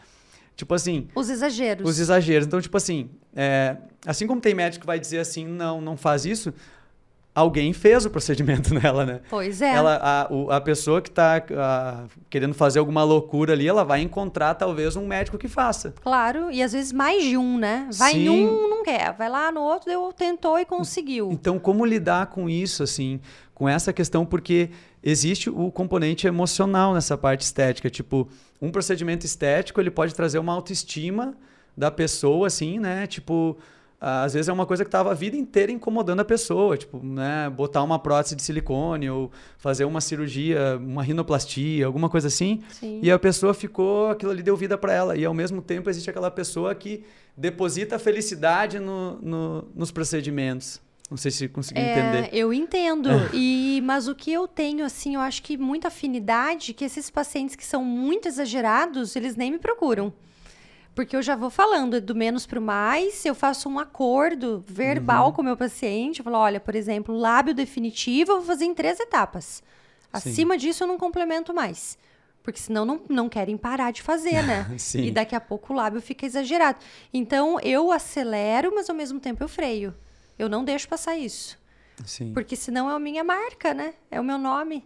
Tipo assim. Os exageros. Os exageros. Então, tipo assim, é, assim como tem médico que vai dizer assim, não, não faz isso, alguém fez o procedimento nela, né? Pois é. Ela, a, o, a pessoa que está querendo fazer alguma loucura ali, ela vai encontrar talvez um médico que faça. Claro, e às vezes mais de um, né? Vai Sim. em um, não quer. Vai lá no outro, deu, tentou e conseguiu. Então, como lidar com isso, assim? Com essa questão, porque existe o componente emocional nessa parte estética. Tipo, um procedimento estético, ele pode trazer uma autoestima da pessoa, assim, né? Tipo, às vezes é uma coisa que estava a vida inteira incomodando a pessoa, tipo, né, botar uma prótese de silicone ou fazer uma cirurgia, uma rinoplastia, alguma coisa assim, Sim. e a pessoa ficou, aquilo ali deu vida para ela, e ao mesmo tempo existe aquela pessoa que deposita felicidade no, no, nos procedimentos. Não sei se consegui é, entender. Eu entendo. e mas o que eu tenho assim, eu acho que muita afinidade que esses pacientes que são muito exagerados, eles nem me procuram. Porque eu já vou falando é do menos para o mais, eu faço um acordo verbal uhum. com o meu paciente, eu falo, olha, por exemplo, lábio definitivo eu vou fazer em três etapas. Acima Sim. disso eu não complemento mais. Porque senão não, não querem parar de fazer, né? Sim. E daqui a pouco o lábio fica exagerado. Então eu acelero, mas ao mesmo tempo eu freio. Eu não deixo passar isso. Sim. Porque senão é a minha marca, né? É o meu nome.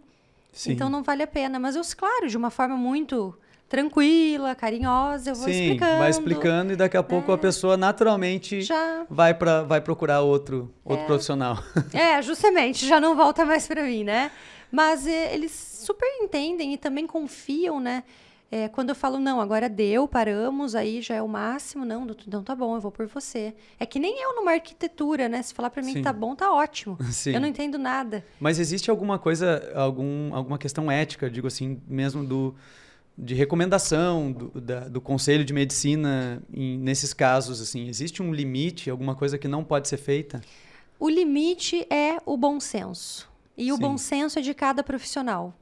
Sim. Então não vale a pena. Mas eu, claro, de uma forma muito tranquila, carinhosa, eu vou Sim, explicando. vai explicando e daqui a pouco a pessoa naturalmente Já. vai para vai procurar outro outro profissional. É, justamente, já não volta mais pra mim, né? Mas é, eles super entendem e também confiam, né? É, quando eu falo, não, agora deu, paramos, aí já é o máximo, não, doutor, então tá bom, eu vou por você. É que nem eu numa arquitetura, né? Se falar pra mim Sim. que tá bom, tá ótimo. Sim. Eu não entendo nada. Mas existe alguma coisa, algum, alguma questão ética, digo assim, mesmo do de recomendação do, da- do conselho de medicina em- nesses casos assim, existe um limite, alguma coisa que não pode ser feita? O limite é o bom senso. E o Sim. bom senso é de cada profissional.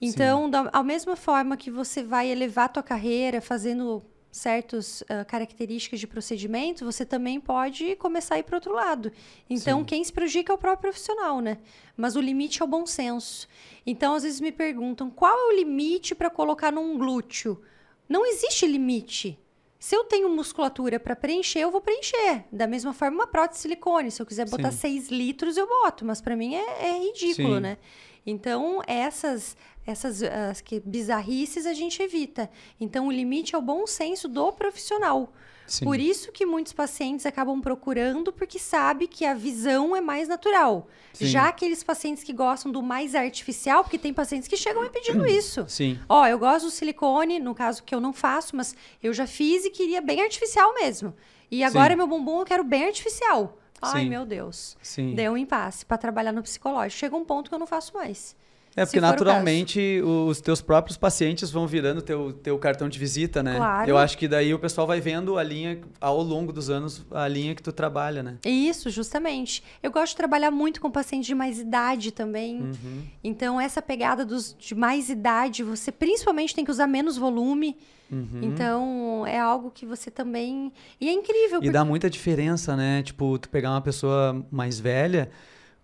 Então, da a mesma forma que você vai elevar a tua carreira fazendo certas ah, características de procedimento, você também pode começar a ir para outro lado. Então, Sim. quem se prejudica é o próprio profissional, né? Mas o limite é o bom senso. Então, às vezes me perguntam, qual é o limite para colocar num glúteo? Não existe limite. Se eu tenho musculatura para preencher, eu vou preencher. Da mesma forma, uma prótese de silicone. Se eu quiser botar Sim. 6 litros, eu boto. Mas para mim é, é ridículo, Sim. né? Então, essas, essas as que, bizarrices a gente evita. Então, o limite é o bom senso do profissional. Sim. Por isso que muitos pacientes acabam procurando, porque sabe que a visão é mais natural. Sim. Já aqueles pacientes que gostam do mais artificial, porque tem pacientes que chegam me pedindo isso. Sim. Ó, eu gosto do silicone, no caso que eu não faço, mas eu já fiz e queria bem artificial mesmo. E agora Sim. meu bumbum eu quero bem artificial. Ai, meu Deus. Sim. Deu um impasse para trabalhar no psicológico. Chega um ponto que eu não faço mais. É porque o naturalmente os teus próprios pacientes vão virando teu, teu cartão de visita, né? Claro. Eu acho que daí o pessoal vai vendo a linha, ao longo dos anos, a linha que tu trabalha, né? Isso, justamente. Eu gosto de trabalhar muito com pacientes de mais idade também. Uhum. Então, essa pegada dos de mais idade, você principalmente tem que usar menos volume. Uhum. Então, é algo que você também. E é incrível. E porque- dá muita diferença, né? Tipo, tu pegar uma pessoa mais velha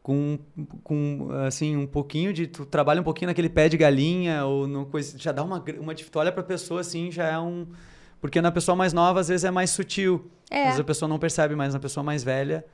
com, com assim, um pouquinho de... Tu trabalha um pouquinho naquele pé de galinha ou no coisa... Já dá uma... uma tu olha pra pessoa, assim, já é um... Porque na pessoa mais nova, às vezes, é mais sutil. É. Às vezes a pessoa não percebe, mas na pessoa mais velha...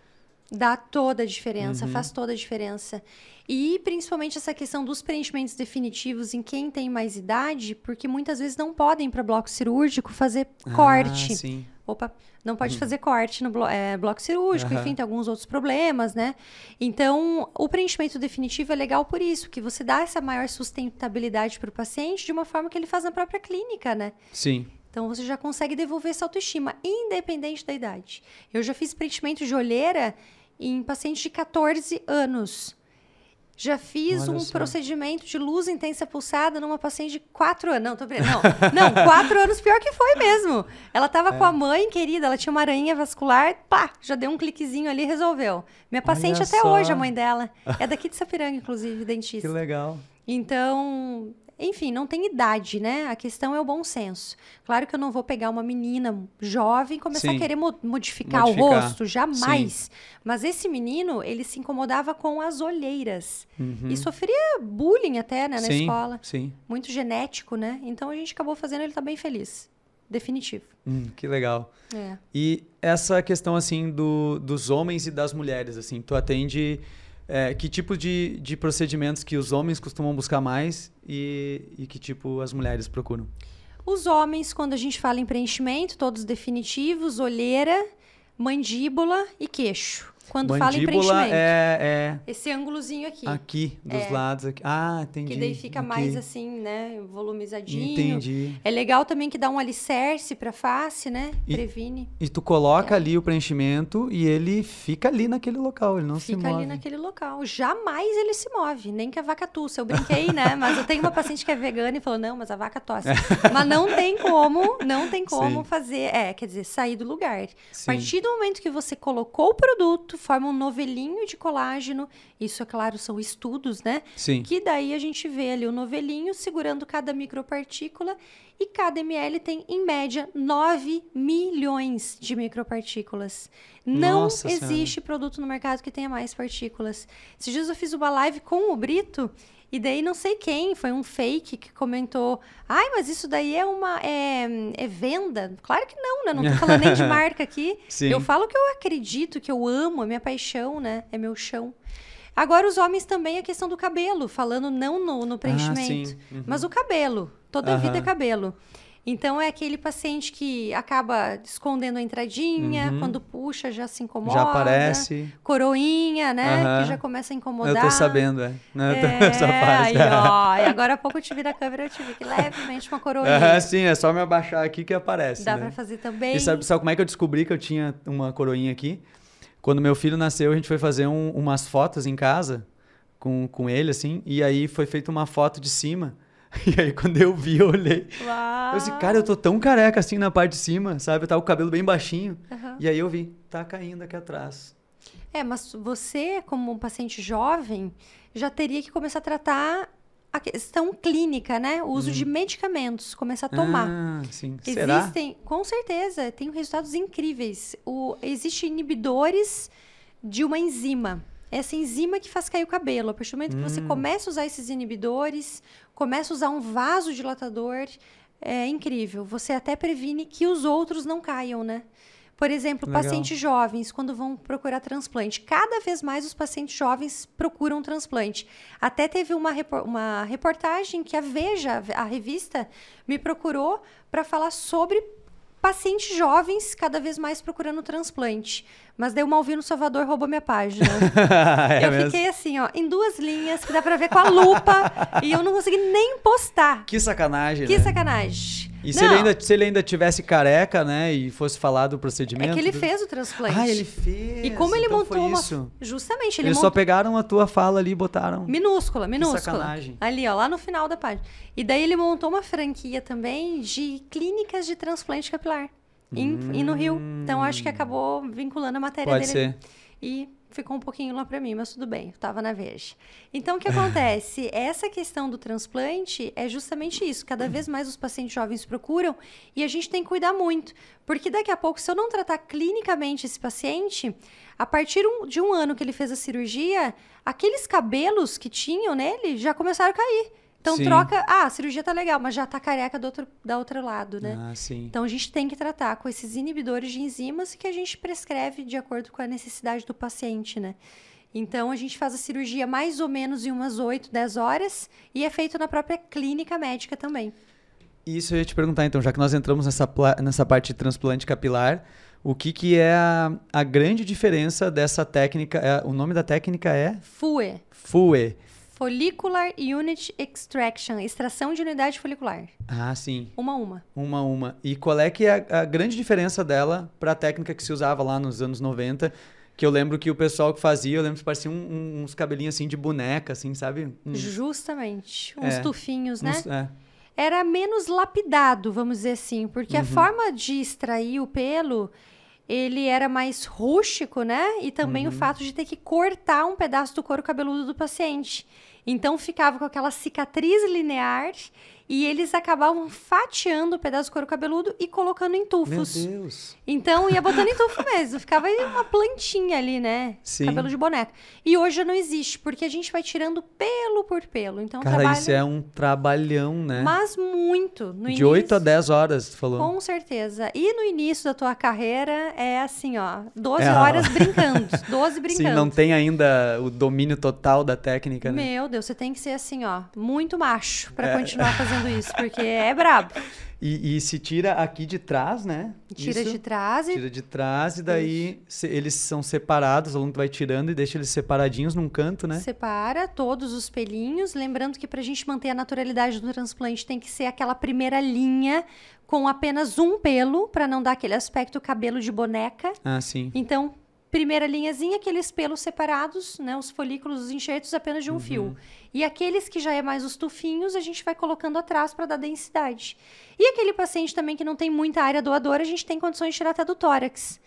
Dá toda a diferença, Uhum. faz toda a diferença. E principalmente essa questão dos preenchimentos definitivos em quem tem mais idade, porque muitas vezes não podem para bloco cirúrgico fazer corte. Ah, sim. Opa, não pode fazer corte no blo- é, bloco cirúrgico, Aham. enfim, tem alguns outros problemas, né? Então, o preenchimento definitivo é legal por isso, que você dá essa maior sustentabilidade para o paciente de uma forma que ele faz na própria clínica, né? Sim. Então você já consegue devolver essa autoestima, independente da idade. Eu já fiz preenchimento de olheira em pacientes de 14 anos. Já fiz Olha um só. procedimento de luz intensa pulsada numa paciente de 4 anos. Não, tô brincando. Não, não 4 anos pior que foi mesmo. Ela tava É. com a mãe, querida, ela tinha uma aranha vascular, pá, já deu um cliquezinho ali e resolveu. Minha paciente até só. hoje, a mãe dela. É daqui de Sapiranga, inclusive, Que dentista. legal. Então, enfim, não tem idade, né? A questão é o bom senso. Claro que eu não vou pegar uma menina jovem e começar Sim. a querer mo- modificar, Modificar. o rosto, jamais. Mas esse menino, ele se incomodava com as olheiras. E sofria bullying até, né, na Uhum. sim, escola. sim. Muito genético, né? Então a gente acabou fazendo ele tá bem feliz. Definitivo. Hum, que legal. É. E essa questão, assim, do, dos homens e das mulheres, assim, tu atende... é, que tipo de, de procedimentos que os homens costumam buscar mais e, e que tipo as mulheres procuram? Os homens, quando a gente fala em preenchimento, todos definitivos, olheira, mandíbula e queixo. Quando fala em Mandíbula preenchimento. é, Esse ângulozinho aqui. é aqui, dos É. lados aqui. Ah, entendi. Que daí fica aqui. mais assim, né? Volumizadinho. Entendi. É legal também que dá um alicerce pra face, né? E- Previne. E tu coloca É. ali o preenchimento e ele fica ali naquele local, ele não se Fica move. ali naquele local. Jamais ele se move, nem que a vaca tussa. Eu brinquei, né? Mas eu tenho uma paciente que é vegana e falou: não, mas a vaca tosse. mas não tem como, não tem como Sim. fazer, é, quer dizer, sair do lugar. A Sim. partir do momento que você colocou o produto, forma um novelinho de colágeno. Isso, é claro, são estudos, né? Sim. Que daí a gente vê ali o novelinho segurando cada micropartícula e cada ml tem, em média, 9 milhões de micropartículas. Não Nossa Senhora. existe produto no mercado que tenha mais partículas. Esses dias eu fiz uma live com o Brito e daí não sei quem, foi um fake que comentou: ai, mas isso daí é uma é, é venda? Claro que não, né? Não tô falando nem de marca aqui. Sim. Eu falo que eu acredito, que eu amo, é minha paixão, né? É meu chão. Agora, os homens também, a questão do cabelo, falando não no, no preenchimento, Ah. Uhum. mas o cabelo. Toda a vida é cabelo. Então, é aquele paciente que acaba escondendo a entradinha, Uhum. quando puxa já se incomoda. Já aparece. Coroinha, né? Aham. Que já começa a incomodar. Eu tô sabendo, é. Não, eu tô É, essa parte. aí, ó. E agora há pouco eu te vi na câmera, eu te vi que levemente uma coroinha. Aham, sim, é só me abaixar aqui que aparece. Dá né? pra fazer também. E sabe, sabe como é que eu descobri que eu tinha uma coroinha aqui? Quando meu filho nasceu, a gente foi fazer um- umas fotos em casa com, com ele, assim, e aí foi feita uma foto de cima. E aí, quando eu vi, eu olhei. Uau. Eu disse, cara, eu tô tão careca assim na parte de cima, sabe? Eu tava com o cabelo bem baixinho. Aham. E aí eu vi, tá caindo aqui atrás. É, mas você, como um paciente jovem, já teria que começar a tratar a questão clínica, né? O uso de medicamentos, começar a tomar. Hum. Ah, sim. Será? Existem, com certeza, tem resultados incríveis. O, Existem inibidores de uma enzima. Essa enzima que faz cair o cabelo. A partir do momento que você Hum. começa a usar esses inibidores, começa a usar um vasodilatador, é incrível. Você até previne que os outros não caiam, né? Por exemplo, Legal. pacientes jovens, quando vão procurar transplante. Cada vez mais os pacientes jovens procuram transplante. Até teve uma, uma reportagem que a Veja, a revista, me procurou para falar sobre pacientes jovens cada vez mais procurando transplante. Mas daí o Malvino Salvador roubou minha página. é eu mesmo? fiquei assim, ó, em duas linhas, que dá pra ver com a lupa, e eu não consegui nem postar. Que sacanagem, Que né? sacanagem. E se ele, ainda, se ele ainda tivesse careca, né, e fosse falar do procedimento... É que ele do- fez o transplante. Ah, ele fez. E como ele então montou uma. isso. Justamente, ele Eles montou. só pegaram a tua fala ali e botaram. Minúscula, minúscula. sacanagem. Ali, ó, lá no final da página. E daí ele montou uma franquia também de clínicas de transplante capilar. Em, e no Rio. Então acho que acabou vinculando a matéria Hum. Pode dele. ser. E ficou um pouquinho lá pra mim, mas tudo bem, eu tava na Veja. Então o que acontece? Essa questão do transplante é justamente isso. Cada vez mais os pacientes jovens procuram e a gente tem que cuidar muito. Porque daqui a pouco, se eu não tratar clinicamente esse paciente, a partir de um ano que ele fez a cirurgia, aqueles cabelos que tinham nele já começaram a cair. Então Sim. troca. Ah, a cirurgia tá legal, mas já tá careca do outro, da outro lado, né? Ah, sim. Então a gente tem que tratar com esses inibidores de enzimas que a gente prescreve de acordo com a necessidade do paciente, né? Então a gente faz a cirurgia mais ou menos em umas 8, 10 horas e é feito na própria clínica médica também. Isso eu ia te perguntar, então, já que nós entramos nessa, nessa parte de transplante capilar, o que, que é a, a grande diferença dessa técnica? é- o nome da técnica é FUE, FUE. Follicular Unit Extraction, extração de unidade folicular. Ah, sim. Uma a uma. Uma a uma. E qual é que é a, a grande diferença dela para a técnica que se usava lá nos anos 90? Que eu lembro que o pessoal que fazia, eu lembro que parecia um- um- uns cabelinhos assim de boneca, assim, sabe? Um- Justamente. Uns É. tufinhos, né? uns- é. era menos lapidado, vamos dizer assim, porque Uhum. a forma de extrair o pelo, ele era mais rústico, né? E também Uhum. o fato de ter que cortar um pedaço do couro cabeludo do paciente. Então ficava com aquela cicatriz linear e eles acabavam fatiando o pedaço do couro cabeludo e colocando em Meu tufos. Deus. Então ia botando em tufo mesmo, ficava uma plantinha ali, né? Sim. Cabelo de boneca. E hoje não existe, porque a gente vai tirando pelo por pelo. Então Cara, trabalha isso é um trabalhão, né? mas muito. No de início, 8 a 10 horas, tu falou. Com certeza. E no início da tua carreira é assim, ó, 12 É, ó. horas brincando. 12 brincando. Sim, não tem ainda o domínio total da técnica, né? Meu Deus, você tem que ser assim, ó, muito macho pra É. continuar fazendo isso, porque é brabo. E, e se tira aqui de trás, né? Tira Isso, de trás e Tira de trás e daí se- eles são separados, o aluno vai tirando e deixa eles separadinhos num canto, né? separa todos os pelinhos. Lembrando que pra gente manter a naturalidade do transplante tem que ser aquela primeira linha com apenas um pelo, pra não dar aquele aspecto cabelo de boneca. Ah, sim. Então, primeira linhazinha, aqueles pelos separados, né? Os folículos, os enxertos apenas de um fio. E aqueles que já é mais os tufinhos, a gente vai colocando atrás para dar densidade. E aquele paciente também que não tem muita área doadora, a gente tem condições de tirar até do tórax.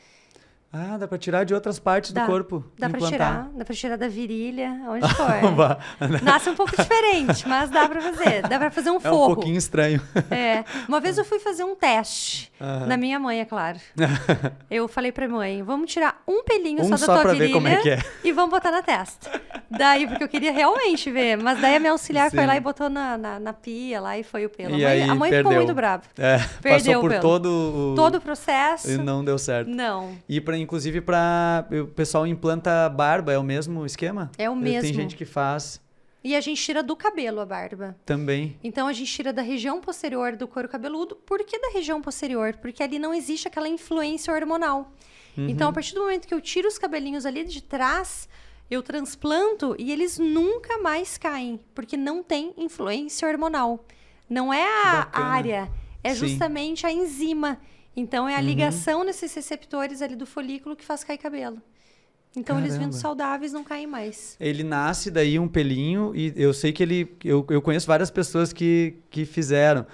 Ah, dá pra tirar de outras partes Dá. do corpo. Dá para tirar, dá para tirar da virilha, onde for. Nasce um pouco diferente, mas dá para fazer. Dá para fazer um É um forro. pouquinho estranho. É. Uma vez eu fui fazer um teste. Na minha mãe, é claro. Eu falei pra mãe, vamos tirar um pelinho Um só da só tua pra virilha ver como é que é. e vamos botar na testa. Daí, porque eu queria realmente ver. Mas daí a minha auxiliar foi Sim. lá e botou na, na, na pia lá e foi o pelo. E a mãe, aí a mãe ficou muito brava. É, Perdeu passou por pelo. todo o... Todo o processo. E não deu certo. Não. E pra, inclusive para o pessoal implanta barba, é o mesmo esquema? É o Tem mesmo. gente que faz E a gente tira do cabelo a barba. também. Então a gente tira da região posterior do couro cabeludo. Por que da região posterior? Porque ali não existe aquela influência hormonal. Uhum. Então, a partir do momento que eu tiro os cabelinhos ali de trás, eu transplanto e eles nunca mais caem, porque não tem influência hormonal. Não é a área, é Sim. Justamente a enzima. Então, é a ligação nesses receptores ali do folículo que faz cair cabelo. Então, eles vindo Caramba. saudáveis não caem mais. Ele nasce daí um pelinho e eu sei que ele. Eu, eu conheço várias pessoas que, que fizeram.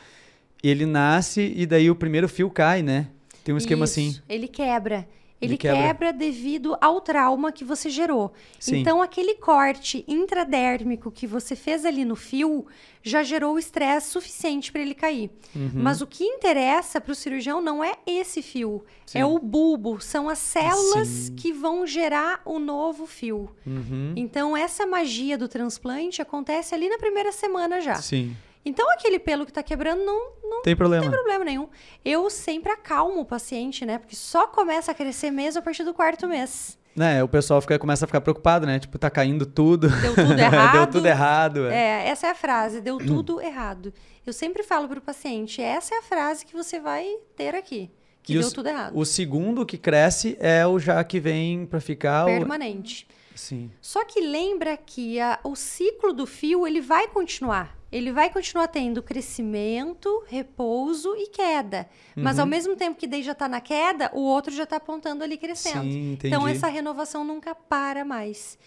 Ele nasce e daí o primeiro fio cai, né? Tem um esquema Isso, assim. Ele quebra. Ele quebra. quebra. devido ao trauma que você gerou. Sim. Então, aquele corte intradérmico que você fez ali no fio já gerou o estresse suficiente para ele cair. Uhum. Mas o que interessa para o cirurgião não é esse fio, Sim. é o bulbo, são as células Sim. que vão gerar o novo fio. Uhum. Então, essa magia do transplante acontece ali na primeira semana já. Sim. Então, aquele pelo que está quebrando não, não Tem problema. tem problema nenhum. Eu sempre acalmo o paciente, né? Porque só começa a crescer mesmo a partir do quarto mês. Né, o pessoal fica, começa a ficar preocupado, né? Tipo, tá caindo tudo. Deu tudo errado. Deu tudo errado. é. É, essa é a frase, deu tudo errado. Eu sempre falo pro paciente, essa é a frase que você vai ter aqui. Que E deu os- tudo errado. O segundo que cresce é o já que vem pra ficar. o- Permanente. Sim. Só que lembra que a- o ciclo do fio, ele vai continuar. Ele vai continuar tendo crescimento, repouso e queda. Mas Uhum. ao mesmo tempo que daí já tá na queda, o outro já tá apontando ali crescendo. Sim. Então essa renovação nunca para mais.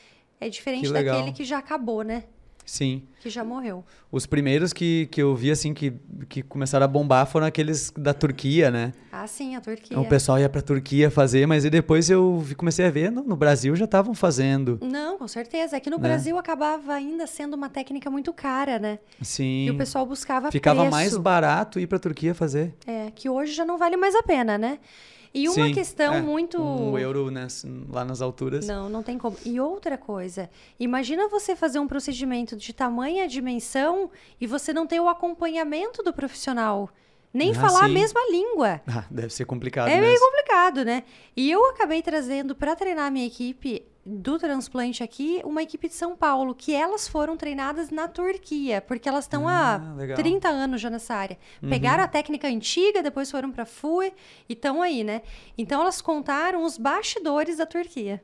É diferente Que daquele que já acabou, né? Sim. Que já morreu. Os primeiros que, que eu vi, assim, que, que começaram a bombar foram aqueles da Turquia, né? Ah, sim, a Turquia. Então, o pessoal ia pra Turquia fazer, mas e depois eu comecei a ver, no, no Brasil já estavam fazendo. Não, com certeza. É que no Né? Brasil acabava ainda sendo uma técnica muito cara, né? Sim. E o pessoal buscava Ficava preço. mais barato ir pra Turquia fazer. É, que hoje já não vale mais a pena, né? E uma Sim, questão é, muito. Um euro né, lá nas alturas. Não, não tem como. E outra coisa, imagina você fazer um procedimento de tamanha dimensão e você não ter o acompanhamento do profissional. Nem Ah, falar a sim. mesma língua. Ah, deve ser complicado É mesmo. meio complicado, né? E eu acabei trazendo para treinar a minha equipe do transplante aqui, uma equipe de São Paulo, que elas foram treinadas na Turquia, porque elas estão Ah, há legal. 30 anos já nessa área. Uhum. Pegaram a técnica antiga, depois foram para FUE e estão aí, né? Então elas contaram os bastidores da Turquia.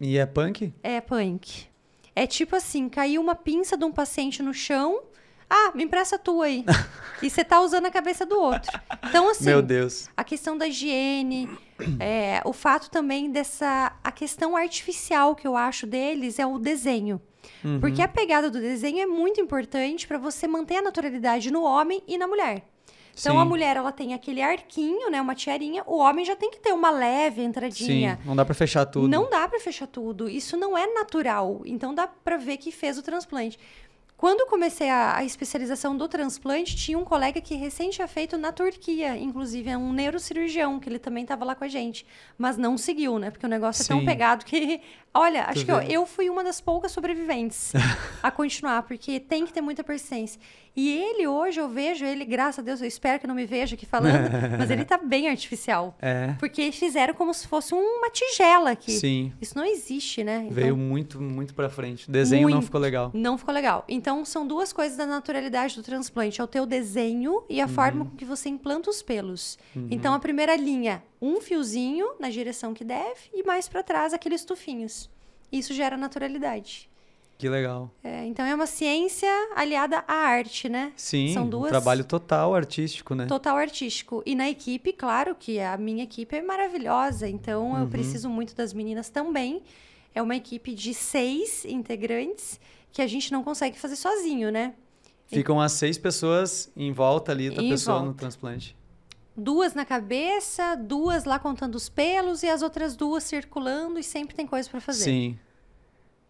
E é punk? É punk. É tipo assim, caiu uma pinça de um paciente no chão. Ah, me empresta a tua aí. e você tá usando a cabeça do outro. Então, assim, Meu Deus. a questão da higiene, é, o fato também dessa. A questão artificial que eu acho deles é o desenho. Uhum. Porque a pegada do desenho é muito importante para você manter a naturalidade no homem e na mulher. Então Sim. a mulher ela tem aquele arquinho, né, uma tiarinha, o homem já tem que ter uma leve Sim, entradinha. não dá pra fechar tudo. Não dá pra fechar tudo. Isso não é natural. Então dá pra ver que fez o transplante. Quando comecei a, a especialização do transplante, tinha um colega que recém tinha feito na Turquia, inclusive, é um neurocirurgião, que ele também estava lá com a gente. Mas não seguiu, né? Porque o negócio é tão Sim. pegado que. Olha, acho que eu, eu fui uma das poucas sobreviventes a continuar, porque tem que ter muita persistência. E ele hoje, eu vejo ele, graças a Deus, eu espero que não me veja aqui falando, mas ele tá bem artificial. É. Porque fizeram como se fosse uma tigela aqui. Sim. Isso não existe, né? Então, Veio muito, muito pra frente. O desenho não Muito. ficou legal. Não ficou legal. Então, são duas coisas da naturalidade do transplante. É o teu desenho e a Uhum. forma com que você implanta os pelos. Então, a primeira linha, um fiozinho na direção que deve e mais para trás aqueles tufinhos. Isso gera naturalidade. Que legal. É, então, é uma ciência aliada à arte, né? Sim, São um duas- trabalho total artístico, né? Total artístico. E na equipe, claro que a minha equipe é maravilhosa, então Uhum. eu preciso muito das meninas também. É uma equipe de seis integrantes que a gente não consegue fazer sozinho, né? Ficam as seis pessoas em volta ali da Em pessoa no volta. transplante. Duas na cabeça, duas lá contando os pelos e as outras duas circulando e sempre tem coisa para fazer. Sim.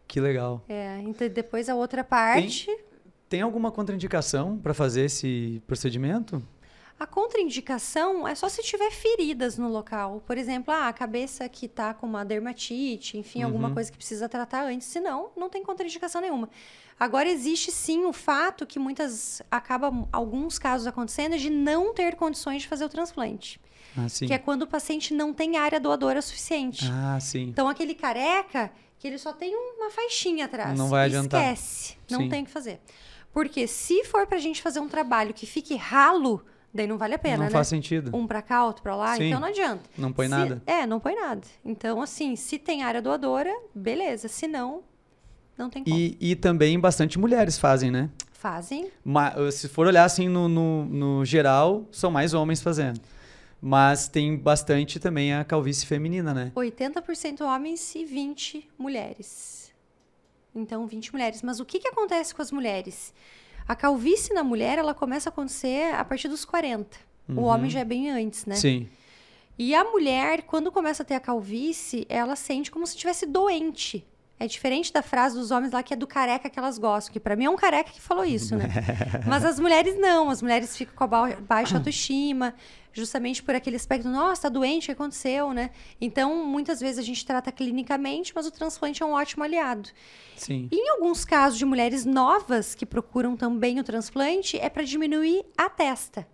Que legal. É, então depois a outra parte. Tem alguma contraindicação pra fazer esse procedimento? A contraindicação é só se tiver feridas no local. Por exemplo, ah, a cabeça que tá com uma dermatite, enfim, alguma coisa que precisa tratar antes. Senão, não tem contraindicação nenhuma. Agora, existe sim o fato que muitas. acaba alguns casos acontecendo de não ter condições de fazer o transplante. Ah, sim. Que é quando o paciente não tem área doadora suficiente. Ah, sim. Então, aquele careca, que ele só tem uma faixinha atrás. Não vai adiantar. Esquece. Não Sim. tem o que fazer. Porque se for pra gente fazer um trabalho que fique ralo, daí não vale a pena, não né? faz sentido. Um pra cá, outro pra lá, Sim. então não adianta. Não põe Se- nada. É, não põe nada. Então, assim, se tem área doadora, beleza. Se não, não tem como. E, e também bastante mulheres fazem, né? Fazem. Ma- se for olhar assim no, no, no geral, são mais homens fazendo. Mas tem bastante também a calvície feminina, né? 80% homens e 20 mulheres. Então, 20 mulheres. Mas o que, que acontece com as mulheres? A calvície na mulher, ela começa a acontecer a partir dos 40. O homem já é bem antes, né? Uhum. Sim. E a mulher, quando começa a ter a calvície, ela sente como se estivesse doente. É diferente da frase dos homens lá que é do careca que elas gostam, que pra mim é um careca que falou isso, né? Mas as mulheres não, as mulheres ficam com a ba- baixa autoestima, justamente por aquele aspecto, nossa, tá doente, o que aconteceu, né? Então, muitas vezes a gente trata clinicamente, mas o transplante é um ótimo aliado. Sim. E em alguns casos de mulheres novas que procuram também o transplante, é para diminuir a testa.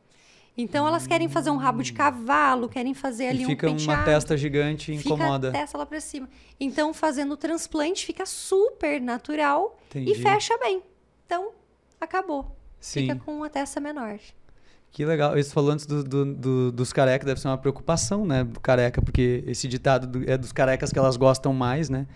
Então, elas querem fazer um rabo de cavalo, querem fazer ali E um fica uma penteado. testa gigante e Fica incomoda. a testa lá pra cima. Então, fazendo o transplante, fica super natural Entendi. e fecha bem. Então, acabou. Sim. Fica com uma testa menor. Que legal. Isso falou antes do, do- do- dos carecas, deve ser uma preocupação, né? Do careca, porque esse ditado do- é dos carecas que elas gostam mais, né?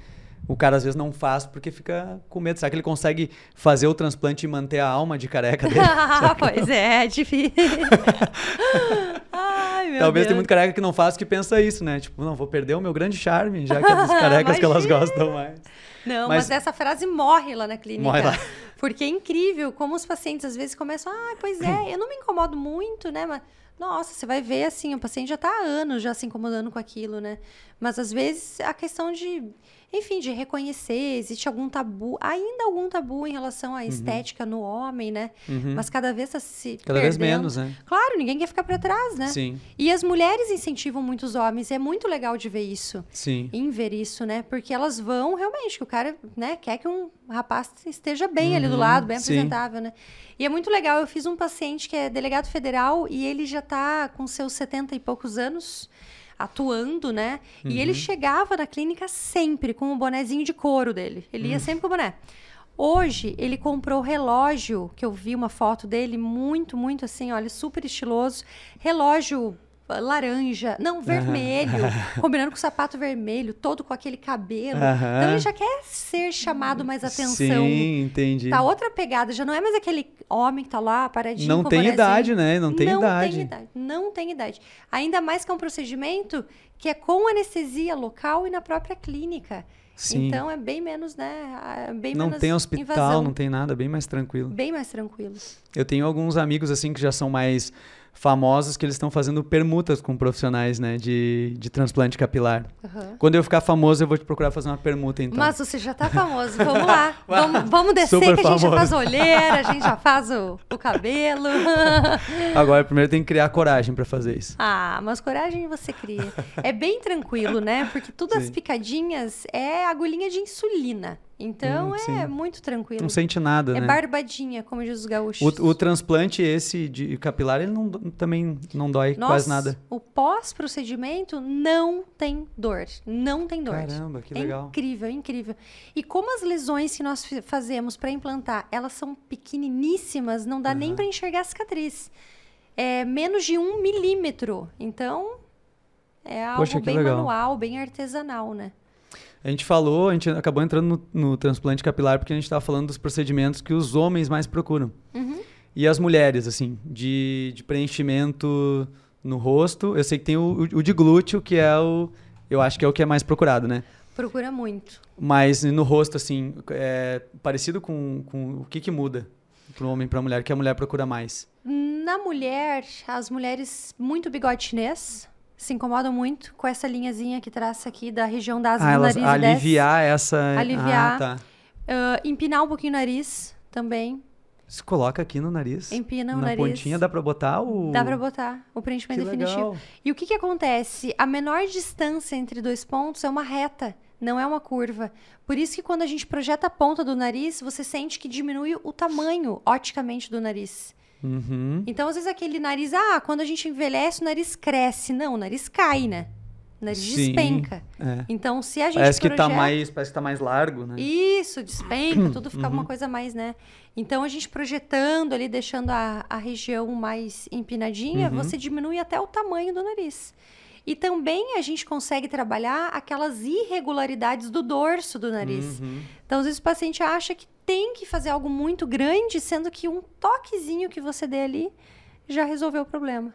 O cara às vezes não faz porque fica com medo. Será que ele consegue fazer o transplante e manter a alma de careca dele? Ah, pois é, é difícil. Ai, meu Talvez Deus. tem muito careca que não faz que pensa isso, né? Tipo, não, vou perder o meu grande charme, já que é dos carecas que elas gostam mais. Não, Mas- mas... essa frase morre lá na clínica. Morre lá. Porque é incrível como os pacientes às vezes começam, ah, pois é, eu não me incomodo muito, né? Mas, nossa, você vai ver assim, o paciente já tá há anos já se incomodando com aquilo, né? Mas às vezes a questão de, enfim, de reconhecer, existe algum tabu, ainda algum tabu em relação Uhum. à estética no homem, né? Mas cada vez tá se Cada vez perdendo. menos, né? Claro, ninguém quer ficar para trás, né? Sim, E as mulheres incentivam muitos homens, é muito legal de ver isso sim. em ver isso, né? Porque elas vão realmente, que o cara, né, quer que um rapaz esteja bem ali do Uhum, lado, bem sim. apresentável, né? E é muito legal, eu fiz um paciente que é delegado federal e ele já tá com seus 70 e poucos anos atuando, né? E Uhum. ele chegava na clínica sempre com o bonezinho de couro dele. Ele ia sempre com o boné. Hoje, ele comprou relógio, que eu vi uma foto dele, muito, muito assim, olha, super estiloso. Relógio laranja, não, vermelho, combinando com o sapato vermelho, todo com aquele cabelo. Então, ele já quer ser chamado mais atenção. Sim, entendi. Tá outra pegada, já não é mais aquele homem que tá lá paradinho Não tem idade, né? Não tem não idade. Tem idade. Não tem idade. Ainda mais que é um procedimento que é com anestesia local e na própria clínica. Sim. Então é bem menos, né? é Bem não menos tem hospital, invasão. não tem nada, bem mais tranquilo. Bem mais tranquilo. Eu tenho alguns amigos assim que já são mais famosos que eles estão fazendo permutas com profissionais, né, de, de transplante capilar. Aham. Quando eu ficar famoso, eu vou te procurar fazer uma permuta então. Mas você já tá famoso, vamos lá. vamos, vamos descer Super que a gente já famoso. faz olheira, a gente já faz o, o cabelo. Agora primeiro tem que criar coragem para fazer isso. Ah, mas coragem você cria. É bem tranquilo, né? Porque todas as picadinhas é agulhinha de insulina. Então Hum, é sim. muito tranquilo. Não sente nada, é né? barbadinha, como diz os gaúchos. O, o transplante esse de capilar, ele não, também não dói Nossa, quase nada. O pós-procedimento não tem dor. Não tem dor. Caramba, que é legal. incrível, incrível. E como as lesões que nós fazemos para implantar, elas são pequeniníssimas, não dá nem para enxergar a cicatriz. É menos de um milímetro. Então, é algo Poxa, bem legal. manual, bem artesanal, né? A gente falou, a gente acabou entrando no, no transplante capilar porque a gente estava falando dos procedimentos que os homens mais procuram. Uhum. E as mulheres, assim, de, de preenchimento no rosto. Eu sei que tem o, o de glúteo, que é o. Eu acho que é o que é mais procurado, né? Procura muito. Mas no rosto, assim, é parecido com, com o que, que muda para o homem e para a mulher, que a mulher procura mais. Na mulher, as mulheres muito bigode chinês se incomodam muito com essa linhazinha que traça aqui da região da asa Ah, do elas nariz e desce. aliviar essa. Aliviar. Ah, tá. Ah, empinar um pouquinho o nariz também. Se coloca aqui no nariz. Empina o na nariz. pontinha dá pra botar o. Dá pra botar o preenchimento Que definitivo. legal. E o que, que acontece? A menor distância entre dois pontos é uma reta, não é uma curva. Por isso que quando a gente projeta a ponta do nariz, você sente que diminui o tamanho, oticamente, do nariz. Uhum. Então, às vezes, aquele nariz, ah, quando a gente envelhece, o nariz cresce. Não, o nariz cai, né? O nariz Sim, despenca. é. Então, se a gente Parece que tá projeta- mais. Parece que tá mais largo, né? Isso, despenca, tudo fica Uhum. uma coisa mais, né? Então, a gente projetando ali, deixando a, a região mais empinadinha, Uhum. você diminui até o tamanho do nariz. E também a gente consegue trabalhar aquelas irregularidades do dorso do nariz. Uhum. Então, às vezes o paciente acha que tem que fazer algo muito grande, sendo que um toquezinho que você dê ali já resolveu o problema.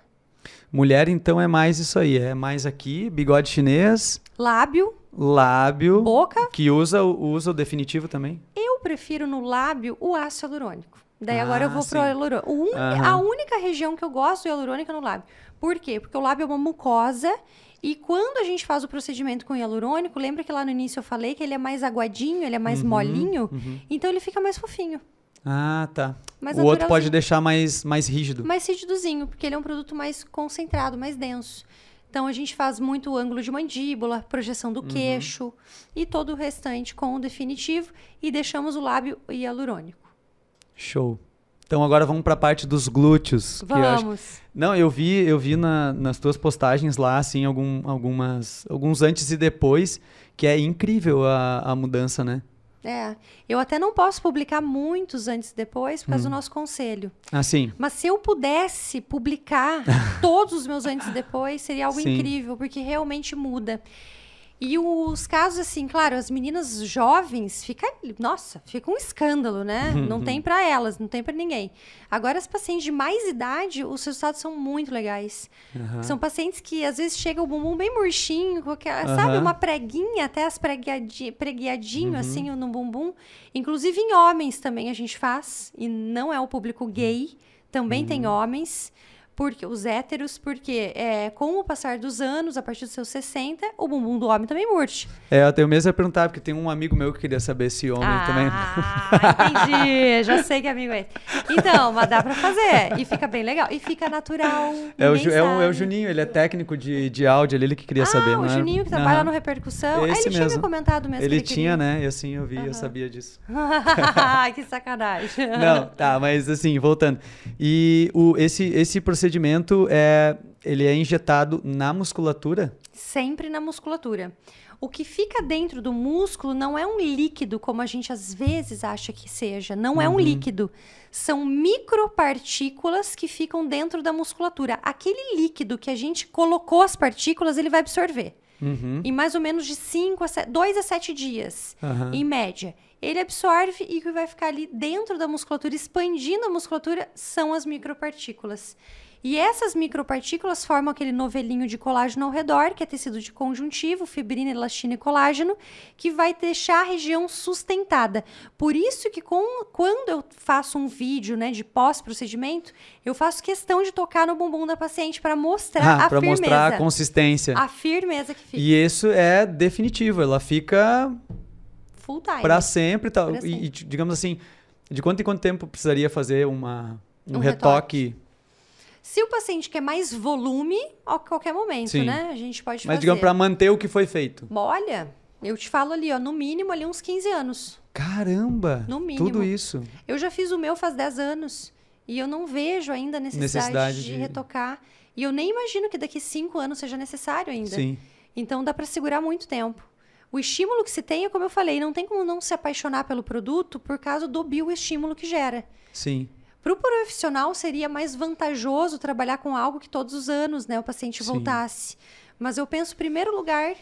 Mulher, então, é mais isso aí. É mais aqui, bigode chinês, Lábio, lábio. boca. Que usa, o- usa o definitivo também. Eu prefiro no lábio o ácido hialurônico. Daí agora eu Ah, vou pro sim. hialurônico. O un- Aham. A única região que eu gosto do hialurônico é no lábio. Por quê? Porque o lábio é uma mucosa e quando a gente faz o procedimento com hialurônico, lembra que lá no início eu falei que ele é mais aguadinho, ele é mais Uhum, molinho? uhum. Então ele fica mais fofinho, Ah, tá. mais o outro pode deixar mais, mais rígido. mais rígidozinho, porque ele é um produto mais concentrado, mais denso. Então a gente faz muito ângulo de mandíbula, projeção Uhum. do queixo e todo o restante com o definitivo e deixamos o lábio hialurônico. Show. Então agora vamos pra parte dos glúteos. que eu acho- Vamos. Não, eu vi, eu vi na- nas tuas postagens lá, assim, algum, algumas, alguns antes e depois, que é incrível a, a mudança, né? É, eu até não posso publicar muitos antes e depois por causa Hum. do nosso conselho. Assim, Mas se eu pudesse publicar todos os meus antes e depois, seria algo Sim. incrível, porque realmente muda. E os casos, assim, claro, as meninas jovens, fica, nossa, fica um escândalo, né? Não tem pra elas, não tem pra ninguém. Agora, as pacientes de mais idade, os resultados são muito legais. aham. São pacientes que às vezes chega o bumbum bem murchinho, qualquer, sabe. Uhum. uma preguinha, até as preguiadi, preguiadinho assim no bumbum. Inclusive em homens também a gente faz, e não é o público gay, também tem Uhum. homens. Porque os héteros, porque é, com o passar dos anos, a partir dos seus 60, o bumbum do homem também murcha. É, eu tenho mesmo a perguntar, porque tem um amigo meu que queria saber se homem também. Ah, entendi. Já sei que amigo é esse. Então, mas dá pra fazer. E fica bem legal. E fica natural. É o, é, o, é o. Juninho, ele é técnico de, de áudio ali, ele que queria ah, saber. o não é? Juninho que trabalha Aham. no Repercussão. Ah, Esse ele tinha me mesmo. comentado mesmo. Ele que tinha, queria. né? E assim, eu vi, eu Aham. sabia disso. que sacanagem. Não, tá, mas assim, voltando. E o, esse, esse procedimento, é, ele é injetado na musculatura? Sempre na musculatura. O que fica dentro do músculo não é um líquido, como a gente às vezes acha que seja. Não é um líquido. São micropartículas que ficam dentro da musculatura. Aquele líquido que a gente colocou as partículas, ele vai absorver. Uhum. Em mais ou menos de 5 a 7, 2 a 7 dias, Aham. em média. Ele absorve e o que vai ficar ali dentro da musculatura, expandindo a musculatura, são as micropartículas. E essas micropartículas formam aquele novelinho de colágeno ao redor, que é tecido de conjuntivo, fibrina, elastina e colágeno, que vai deixar a região sustentada. Por isso que com- quando eu faço um vídeo né, de pós-procedimento, eu faço questão de tocar no bumbum da paciente para mostrar Ah, a para firmeza. mostrar a consistência. A firmeza que fica. E isso é definitivo, ela fica Full time. para sempre, tal. Pra E, sempre. e, digamos assim, de quanto em quanto tempo precisaria fazer uma, um, Um retoque? Se o paciente quer mais volume, a qualquer momento, Sim. né? A gente pode Mas fazer. digamos para manter o que foi feito. Olha, eu te falo ali, ó, no mínimo ali uns 15 anos. Caramba! No mínimo. Tudo isso. Eu já fiz o meu faz 10 anos e eu não vejo ainda a necessidade, Necessidade de, de- retocar. E eu nem imagino que daqui 5 anos seja necessário ainda. Sim. Então dá para segurar muito tempo. O estímulo que se tem é como eu falei, não tem como não se apaixonar pelo produto por causa do bioestímulo que gera. Sim. Para o profissional seria mais vantajoso trabalhar com algo que todos os anos né, o paciente Sim. voltasse. Mas eu penso, em primeiro lugar,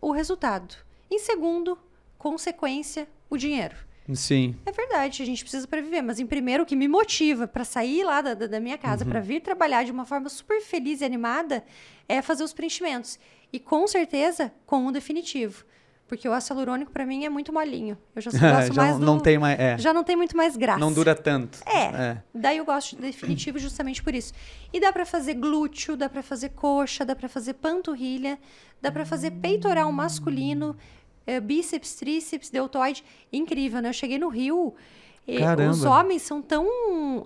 o resultado. Em segundo, consequência, o dinheiro. Sim. É verdade, a gente precisa para viver, mas em primeiro, o que me motiva para sair lá da, da- minha casa, Uhum. para vir trabalhar de uma forma super feliz e animada, é fazer os preenchimentos. E com certeza, com o definitivo. Porque o ácido hialurônico, para mim, é muito molinho. Eu já gosto Já mais não, do... não tem mais. É, Já não tem muito mais graça. não dura tanto. É. Daí eu gosto de definitivo justamente por isso. E dá pra fazer glúteo, dá pra fazer coxa, dá pra fazer panturrilha, dá pra fazer peitoral masculino, eh, bíceps, tríceps, deltoide. Incrível, né? Eu cheguei no Rio E Caramba. Os homens são tão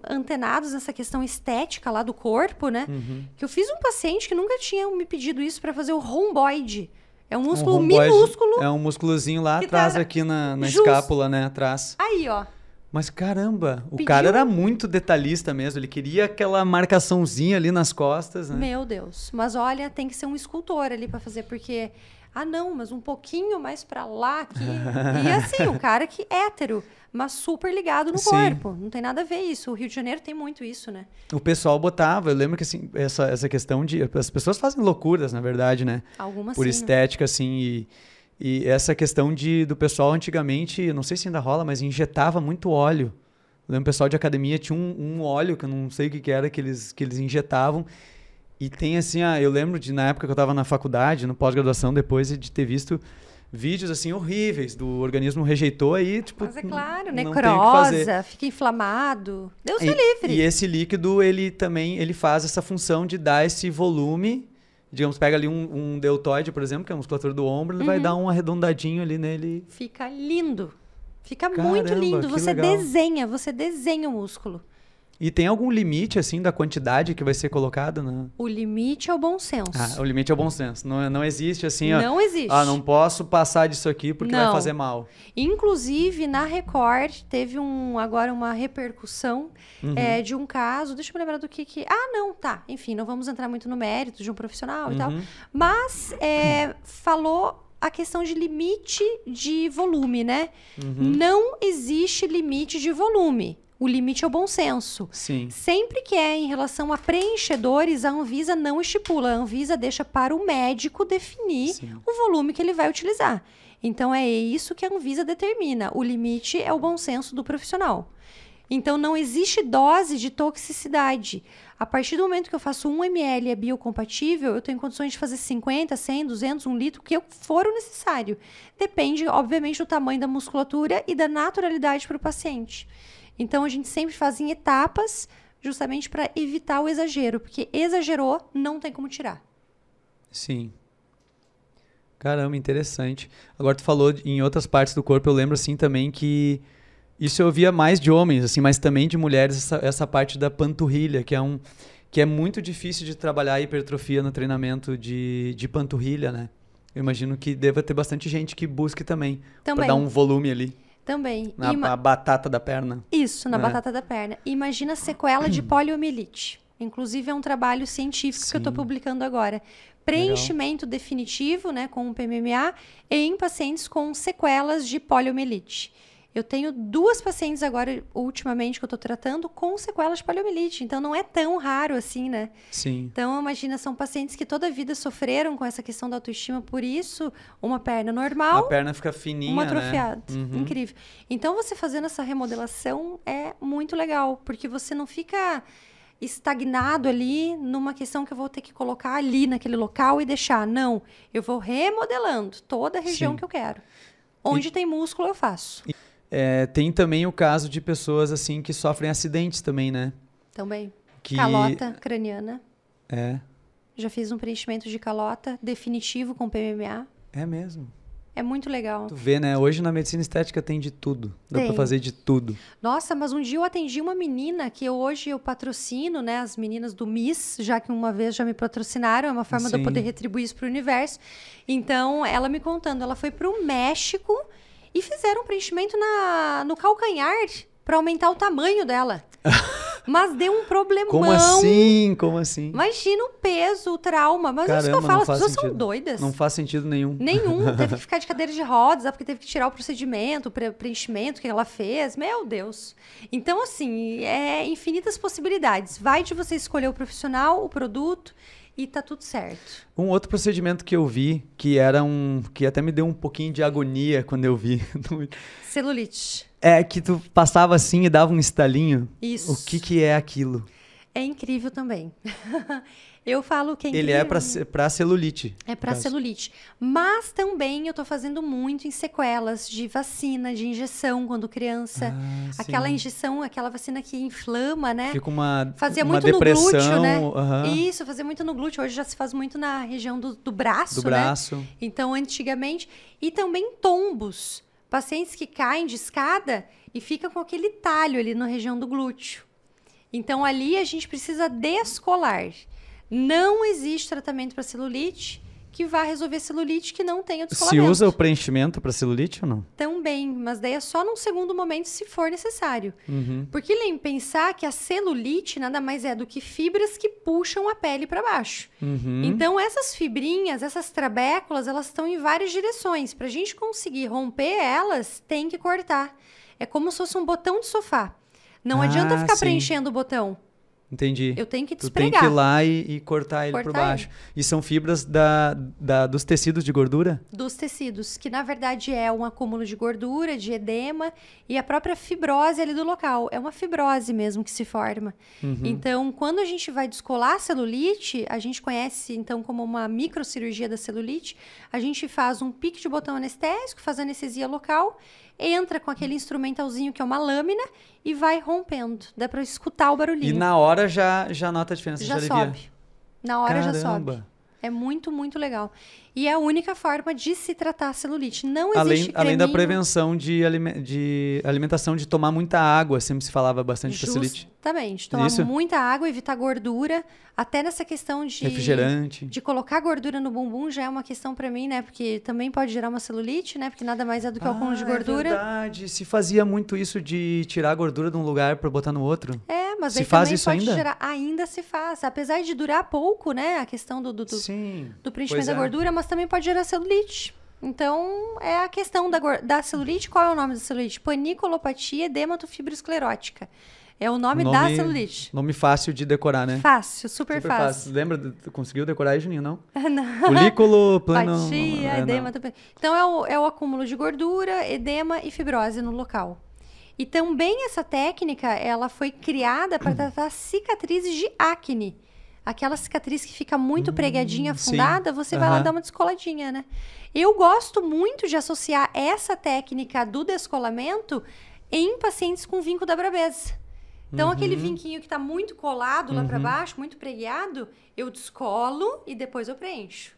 antenados nessa questão estética lá do corpo, né? Uhum. Que eu fiz um paciente que nunca tinha me pedido isso para fazer o romboide. É um músculo Um minúsculo. É um músculozinho lá que atrás, tá aqui na, na escápula, né? Atrás. Aí, ó. Mas caramba, o Pediu- cara era muito detalhista mesmo. Ele queria aquela marcaçãozinha ali nas costas, né? Meu Deus. Mas olha, tem que ser um escultor ali para fazer, porque. Ah, não, mas um pouquinho mais para lá aqui. e assim, o cara que é hétero, mas super ligado no Sim. corpo. Não tem nada a ver isso. O Rio de Janeiro tem muito isso, né? O pessoal botava, eu lembro que assim, essa, essa questão de. As pessoas fazem loucuras, na verdade, né? Algumas Por sim, né? estética, assim, e, e essa questão de, do pessoal antigamente, não sei se ainda rola, mas injetava muito óleo. Eu lembro que o pessoal de academia tinha um, um óleo, que eu não sei o que, que era, que eles, que eles injetavam. E tem assim, ah, eu lembro de na época que eu estava na faculdade, no pós-graduação, depois de ter visto vídeos assim horríveis do organismo rejeitou aí, tipo, Mas é claro, necrosa, fica inflamado. Deus E, livre. e esse líquido, ele também ele faz essa função de dar esse volume. Digamos, pega ali um, um deltoide, por exemplo, que é a musculatura do ombro, ele vai Uhum. dar um arredondadinho ali nele. Fica lindo. Fica Caramba, muito lindo. Você legal. desenha, você desenha o músculo. E tem algum limite, assim, da quantidade que vai ser colocada? Na... O limite é o bom senso. Ah, o limite é o bom senso. Não, não existe assim, ó. não existe. Ah, não posso passar disso aqui porque vai Não. fazer mal. Inclusive, na Record, teve um, agora uma repercussão Uhum. é, de um caso. Deixa eu me lembrar do que que. Ah, não, tá. Enfim, não vamos entrar muito no mérito de um profissional e tal. Uhum. Mas é, falou a questão de limite de volume, né? Uhum. Não existe limite de volume. O limite é o bom senso. Sim. Sempre que é em relação a preenchedores, a Anvisa não estipula. A Anvisa deixa para o médico definir Sim. o volume que ele vai utilizar. Então é isso que a Anvisa determina. O limite é o bom senso do profissional. Então não existe dose de toxicidade. A partir do momento que eu faço 1 ml é biocompatível, eu tenho condições de fazer 50, 100, 200, 1 litro, que for o necessário. Depende, obviamente, do tamanho da musculatura e da naturalidade para o paciente. Então a gente sempre faz em etapas, justamente para evitar o exagero, porque exagerou, não tem como tirar. Sim. Caramba, interessante. Agora tu falou de- em outras partes do corpo, eu lembro assim também que isso eu via mais de homens, assim, mas também de mulheres essa, essa parte da panturrilha, que é um que é muito difícil de trabalhar a hipertrofia no treinamento de, de panturrilha, né? Eu imagino que deva ter bastante gente que busque também, Também. para dar um volume ali Também. na Ima- batata da perna. Isso, na É. batata da perna. Imagina a sequela de poliomielite. Inclusive, é um trabalho científico que eu estou Sim. publicando agora. Preenchimento definitivo, né, com o PMMA, em pacientes com sequelas de poliomielite. Eu tenho duas pacientes agora, ultimamente, que eu estou tratando com sequelas de poliomielite. Então, não é tão raro assim, né? Sim. Então, imagina, são pacientes que toda a vida sofreram com essa questão da autoestima, por isso, uma perna normal, A perna fica fininha, uma né? atrofiada. Uhum. Incrível. Então, você fazendo essa remodelação é muito legal, porque você não fica estagnado ali numa questão que eu vou ter que colocar ali naquele local e deixar. Não, eu vou remodelando toda a região Sim. que eu quero. Onde tem músculo, eu faço. É, tem também o caso de pessoas assim que sofrem acidentes também, né? Também. Que Calota craniana. é, Já fiz um preenchimento de calota definitivo com PMMA. é mesmo. É muito legal. Tu vê, né? Hoje na medicina estética tem de tudo. Dá pra Tem. fazer de tudo. Nossa, mas um dia eu atendi uma menina que eu- hoje eu patrocino, né? As meninas do Miss, já que uma vez já me patrocinaram, é uma forma de eu Sim. poder retribuir isso pro universo. Então, ela me contando, ela foi pro México e fizeram um preenchimento na, no calcanhar para aumentar o tamanho dela. mas deu um problemão. Como assim? Como assim? Imagina o peso, o trauma. Mas é isso que eu Caramba, falo, as pessoas são sentido. doidas. Não faz sentido nenhum. Nenhum. Teve que ficar de cadeira de rodas, porque teve que tirar o procedimento, o pre- preenchimento que ela fez. Meu Deus. Então, assim, é infinitas possibilidades. Vai de você escolher o profissional, o produto e tá tudo certo. Um outro procedimento que eu vi, que era um. que até me deu um pouquinho de agonia quando eu vi. Celulite. é que tu passava assim e dava um estalinho. Isso. O que que é aquilo? É incrível também. eu falo que é Ele é pra celulite. É para celulite. Mas também eu tô fazendo muito em sequelas de vacina, de injeção quando criança. Ah, aquela sim. injeção, aquela vacina que inflama, né? Fica uma, Fazia uma muito depressão. no glúteo, né? aham, Isso, fazia muito no glúteo. Hoje já se faz muito na região do, do braço, do né? braço. Então, antigamente. E também tombos. pacientes que caem de escada e ficam com aquele talho ali na região do glúteo. Então ali a gente precisa descolar. Não existe tratamento para celulite que vá resolver celulite que não tenha Se descolamento. usa o preenchimento para celulite ou não? Também, mas daí é só num segundo momento se for necessário. Uhum. Porque lembra pensar que a celulite nada mais é do que fibras que puxam a pele para baixo. Uhum. Então essas fibrinhas, essas trabéculas, elas estão em várias direções. Para a gente conseguir romper elas, tem que cortar. É como se fosse um botão de sofá. Não Ah, adianta ficar sim. preenchendo o botão. Entendi. Eu tenho que Tu tem despregar. que ir lá e, e cortar ele por Cortar baixo. E são fibras da, da- dos tecidos de gordura? dos tecidos, que na verdade é um acúmulo de gordura, de edema e a própria fibrose ali do local. É uma fibrose mesmo que se forma. Uhum. Então, quando a gente vai descolar a celulite, a gente conhece então como uma microcirurgia da celulite, a gente faz um pique de botão anestésico, faz anestesia local, entra com aquele instrumentalzinho que é uma lâmina e vai rompendo. Dá para escutar o barulhinho. E na hora já, já nota a diferença, já, já sobe. Na hora já sobe. É muito, muito legal. E é a única forma de se tratar a celulite. Não Além, existe além da creminho. prevenção de, alime- de alimentação, de tomar muita água, sempre se falava bastante de celulite. Justamente. Tomar Isso? muita água, evitar gordura. Até nessa questão de... Refrigerante. De colocar gordura no bumbum já é uma questão pra mim, né? Porque também pode gerar uma celulite, né? Porque nada mais é do que o acúmulo de Ah, gordura. É verdade. Se fazia muito isso de tirar a gordura de um lugar para botar no outro. É, mas Se aí faz também isso pode ainda? gerar. Ainda se faz. Apesar de durar pouco, né? A questão do, do, do, Sim. do preenchimento da é. gordura, mas também pode gerar celulite. Então, é a questão da, da celulite. Qual é o nome da celulite? Paniculopatia edematofibrosclerótica. É o nome, da Nome- celulite. Nome fácil de decorar, né? Fácil, super, Super fácil. Lembra? de- Tu conseguiu decorar aí, Juninho, não? Não. Folículo, plano... Patia, é, não. edema. bem. Então, é o, é o acúmulo de gordura, edema e fibrose no local. E também essa técnica, ela foi criada para tratar cicatrizes de acne. Aquela cicatriz que fica muito pregadinha, Hum, sim. afundada, você vai lá dar uma descoladinha, né? Eu gosto muito de associar essa técnica do descolamento em pacientes com vinco da brabeza. Então, Uhum. aquele vinquinho que está muito colado lá para baixo, muito preguiado, eu descolo e depois eu preencho.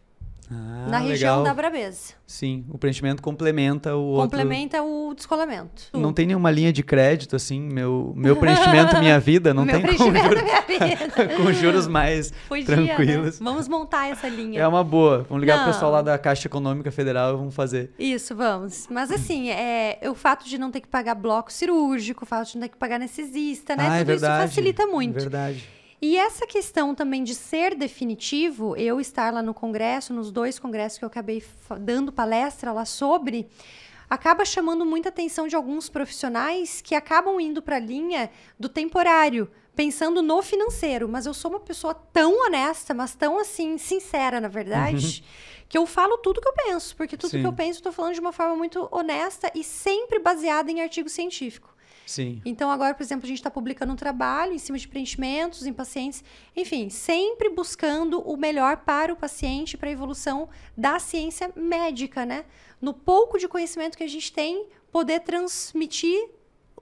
Ah, na região legal. da brabeza. Sim, o preenchimento complementa o outro. Complementa o descolamento. Não tem nenhuma linha de crédito, assim, meu, meu preenchimento, minha vida, não Meu tem com juros, da minha vida. com juros mais Podia, né? tranquilos. Vamos montar essa linha. É uma boa. Vamos ligar pro Não. pessoal lá da Caixa Econômica Federal e vamos fazer. Isso, vamos. Mas assim, é, o fato de não ter que pagar bloco cirúrgico, o fato de não ter que pagar anestesista, né? ah, é Tudo verdade. isso facilita muito. É verdade. E essa questão também de ser definitivo, eu estar lá no congresso, nos dois congressos que eu acabei dando palestra lá sobre, acaba chamando muita atenção de alguns profissionais que acabam indo para a linha do temporário, pensando no financeiro. Mas eu sou uma pessoa tão honesta, mas tão assim, sincera, na verdade. Que eu falo tudo que eu penso, porque tudo Sim. que eu penso eu tô falando de uma forma muito honesta e sempre baseada em artigo científico. Sim. Então, agora, por exemplo, a gente está publicando um trabalho em cima de preenchimentos em pacientes, enfim, sempre buscando o melhor para o paciente, para a evolução da ciência médica, né? No pouco de conhecimento que a gente tem, poder transmitir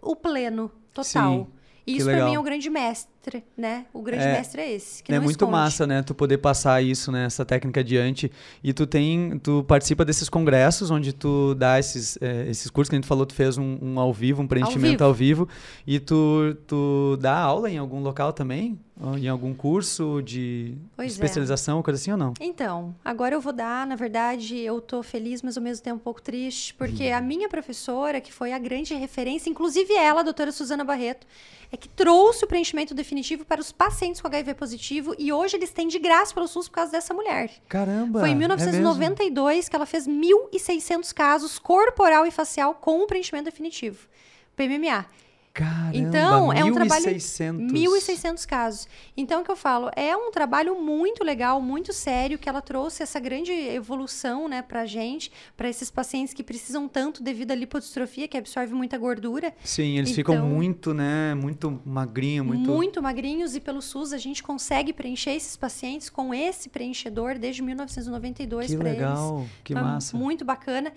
o pleno total. Sim, E que isso para mim é o grande mestre, né? O grande É, mestre é esse. Que é muito esconde. massa, né? Tu poder passar isso, né? Essa técnica adiante. E tu tem, tu participa desses congressos onde tu dá esses, eh, esses cursos que a gente falou, tu fez um, um ao vivo, um preenchimento ao vivo. e tu, tu dá aula em algum local também? Em algum curso de Pois é. especialização, coisa assim ou não? Então, agora eu vou dar, na verdade, eu tô feliz, mas ao mesmo tempo um pouco triste, porque Uhum. a minha professora, que foi a grande referência, inclusive ela, a doutora Suzana Barreto, é que trouxe o preenchimento definitivo para os pacientes com HIV positivo e hoje eles têm de graça pelo SUS por causa dessa mulher. Caramba! Foi em é 1992 que ela fez 1.600 casos corporal e facial com o preenchimento definitivo. PMMA. Caramba, Então, é um trabalho- 1.600. 1.600 casos. Então, o que eu falo, é um trabalho muito legal, muito sério, que ela trouxe essa grande evolução, né, pra gente, para esses pacientes que precisam tanto devido à lipodistrofia, que absorve muita gordura, Sim, eles ficam Então- muito, né? Muito magrinho, muito. muito... magrinhos, e pelo SUS a gente consegue preencher esses pacientes com esse preenchedor desde 1992 que para eles. legal, que Então, massa. Muito bacana.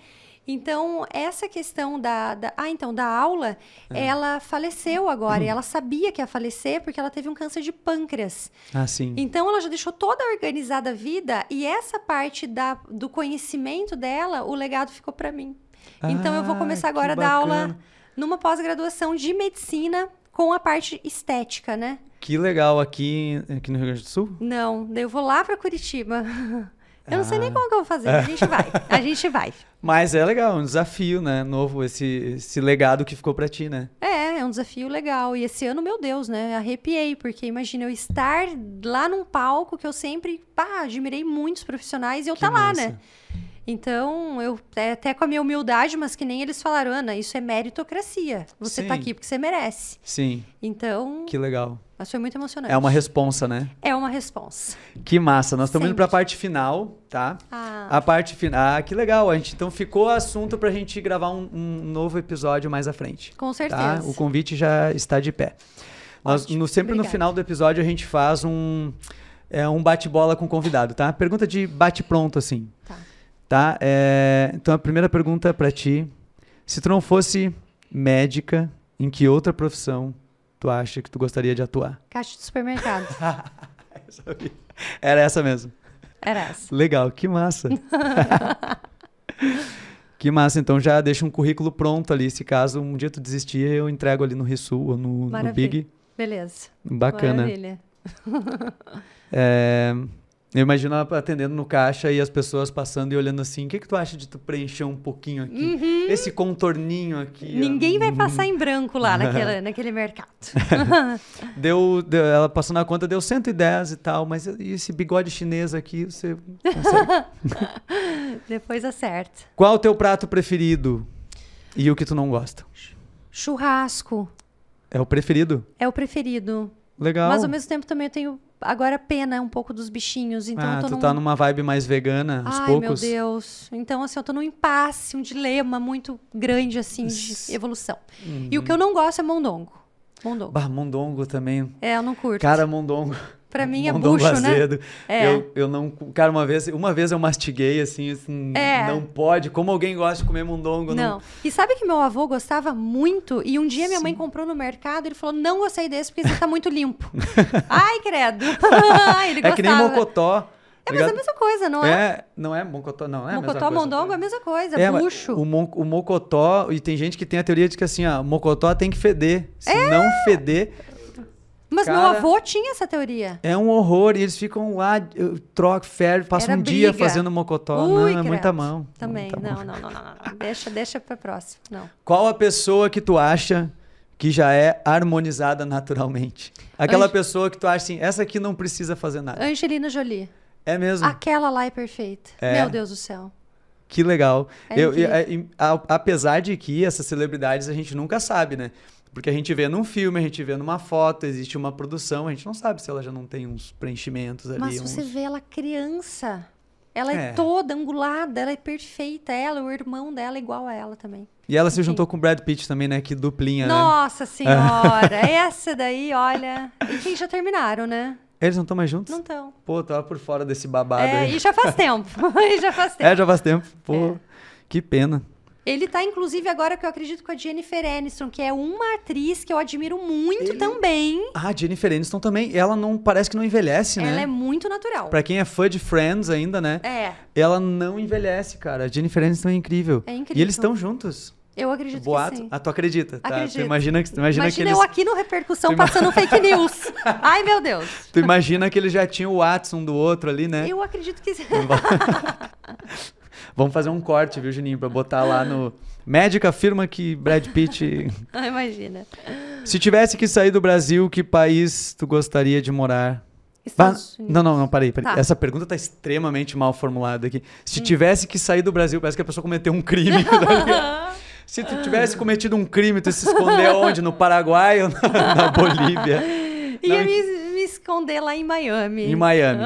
Então, essa questão da, da- Ah, então, da aula, É. ela faleceu agora. e ela sabia que ia falecer porque ela teve um câncer de pâncreas. Ah, sim. Então, ela já deixou toda organizada a vida e essa parte da, do conhecimento dela, o legado ficou para mim. Então eu vou Ah, começar agora a dar aula numa pós-graduação de medicina com a parte estética, né? Que legal aqui, aqui no Rio Grande do Sul. Não, eu vou lá pra Curitiba. Eu não sei nem Ah. como que eu vou fazer. A gente vai. A gente vai. Mas é legal, um desafio, né? Novo, esse, esse legado que ficou pra ti, né? É, é um desafio legal. E esse ano, meu Deus, né? Arrepiei, porque imagina eu estar lá num palco que eu sempre, pá, admirei muitos profissionais e eu Que tá lá, massa. né? Então, eu até com a minha humildade, mas que nem eles falaram, Ana, isso é meritocracia. Você tá Sim. aqui porque você merece. Sim, Então, que legal. Mas foi muito emocionante. É uma responsa, né? É uma responsa. Que massa. Nós estamos indo Sempre. pra parte final, tá? Ah, A parte final. Ah, que legal. A gente, então ficou assunto pra gente gravar um, um novo episódio mais à frente. com Tá? certeza. O convite já está de pé. Nós, no, sempre no Obrigada. final do episódio a gente faz um, é, um bate-bola com o convidado, tá? Pergunta de bate-pronto, assim. Tá. Tá? É, então a primeira pergunta pra ti. Se tu não fosse médica, em que outra profissão tu acha que tu gostaria de atuar? Caixa de supermercado. Era essa mesmo. Era essa. Legal, que massa. que massa, então já deixa um currículo pronto ali. Se caso um dia tu desistir, eu entrego ali no Rissul ou no, no. Big. Beleza. Bacana. Maravilha. É, eu imagino ela atendendo no caixa e as pessoas passando e olhando assim. O que, que tu acha de tu preencher um pouquinho aqui? Esse contorninho aqui. ó. Uhum. Ninguém vai Hum. passar em branco lá naquele, naquele mercado. Deu, deu- ela passou na conta, deu 110 e tal, mas e esse bigode chinês aqui, você consegue. Depois acerta. Qual o teu prato preferido? E o que tu não gosta? Churrasco É o preferido? é o preferido. Legal. Mas ao mesmo tempo também eu tenho agora pena um pouco dos bichinhos. Então ah, eu tô tu num... tá numa vibe mais vegana, aos Ai, poucos? meu Deus. Então, assim, eu tô num impasse, um dilema muito grande, assim, de evolução. E o que eu não gosto é mondongo. Mondongo. Bah, mondongo também. É, eu não curto. Cara, mondongo. Pra mim é mondongo bucho, né? azedo. É. Eu, eu não. Cara, uma vez, uma vez eu mastiguei assim, assim, É. não pode. Como alguém gosta de comer mondongo? Não. E sabe que meu avô gostava muito? E um dia minha mãe comprou no mercado e ele falou: não gostei desse porque esse tá muito limpo. Ai, credo. Ele É que nem gostava. mocotó. É, mas é a mesma coisa, não é? É, não é mocotó, não. É Mocotó, mondongo é a mesma coisa, É, bucho. O, mon- o mocotó, e tem gente que tem a teoria de que assim, ó, mocotó tem que feder. Se É. não feder, Mas meu cara- avô tinha essa teoria. é um horror. E eles ficam lá, eu troco, ferve, passam Era um dia briga. fazendo mocotó. Ui, não, é muita mão. Também. muita mão. Não, não, não, não, não, não. Deixa, deixa pra próximo. Não. Qual a pessoa que tu acha que já é harmonizada naturalmente? Aquela Ange- pessoa que tu acha assim, essa aqui não precisa fazer nada. Angelina Jolie. É mesmo? Aquela lá é perfeita. É. Meu Deus do céu. Que legal. É Eu- incrível. e- e- a- apesar de que essas celebridades a gente nunca sabe, né? Porque a gente vê num filme, a gente vê numa foto, existe uma produção, a gente não sabe se ela já não tem uns preenchimentos ali. Mas uns... você vê ela criança. Ela é. É. toda angulada, ela é perfeita. Ela, o irmão dela é igual a ela também. E ela se Enfim. juntou com o Brad Pitt também, né? Que duplinha, né? Nossa senhora, essa daí, olha. E que já terminaram, né? Eles não estão mais juntos? Não estão. Pô, tava por fora desse babado É, aí. e já faz tempo. e já faz tempo. É, já faz tempo. Pô, É. que pena. Ele tá, inclusive, agora que eu acredito com a Jennifer Aniston, que é uma atriz que eu admiro muito Ele- também. Ah, Jennifer Aniston também, ela não parece que não envelhece, né? Ela é muito natural. Pra quem é fã de Friends ainda, né? É, Ela não envelhece, cara. A Jennifer Aniston é incrível. É incrível. E eles estão juntos. eu acredito Boato. que sim. Ah, tu acredita, tá? Tu Acredito. imagina que, tu imagina Imagina que eles, eu aqui no Repercussão Tu passando fake news. Ai, meu Deus. tu imagina que eles já tinham o Watson do outro ali, né? Eu acredito que sim. Vamos fazer um corte, viu, Juninho, pra botar lá no Médica afirma que Brad Pitt Ah, Imagina. Se tivesse que sair do Brasil, que país tu gostaria de morar? Estados Unidos. não, não, não, parei, parei. Tá. Essa pergunta tá extremamente mal formulada aqui. Se tivesse que sair do Brasil, parece que a pessoa cometeu um crime. tá? Se tu tivesse cometido um crime, tu se esconder onde? No Paraguai ou na, na Bolívia? Ia Não, me, me esconder lá em Miami. Em Miami.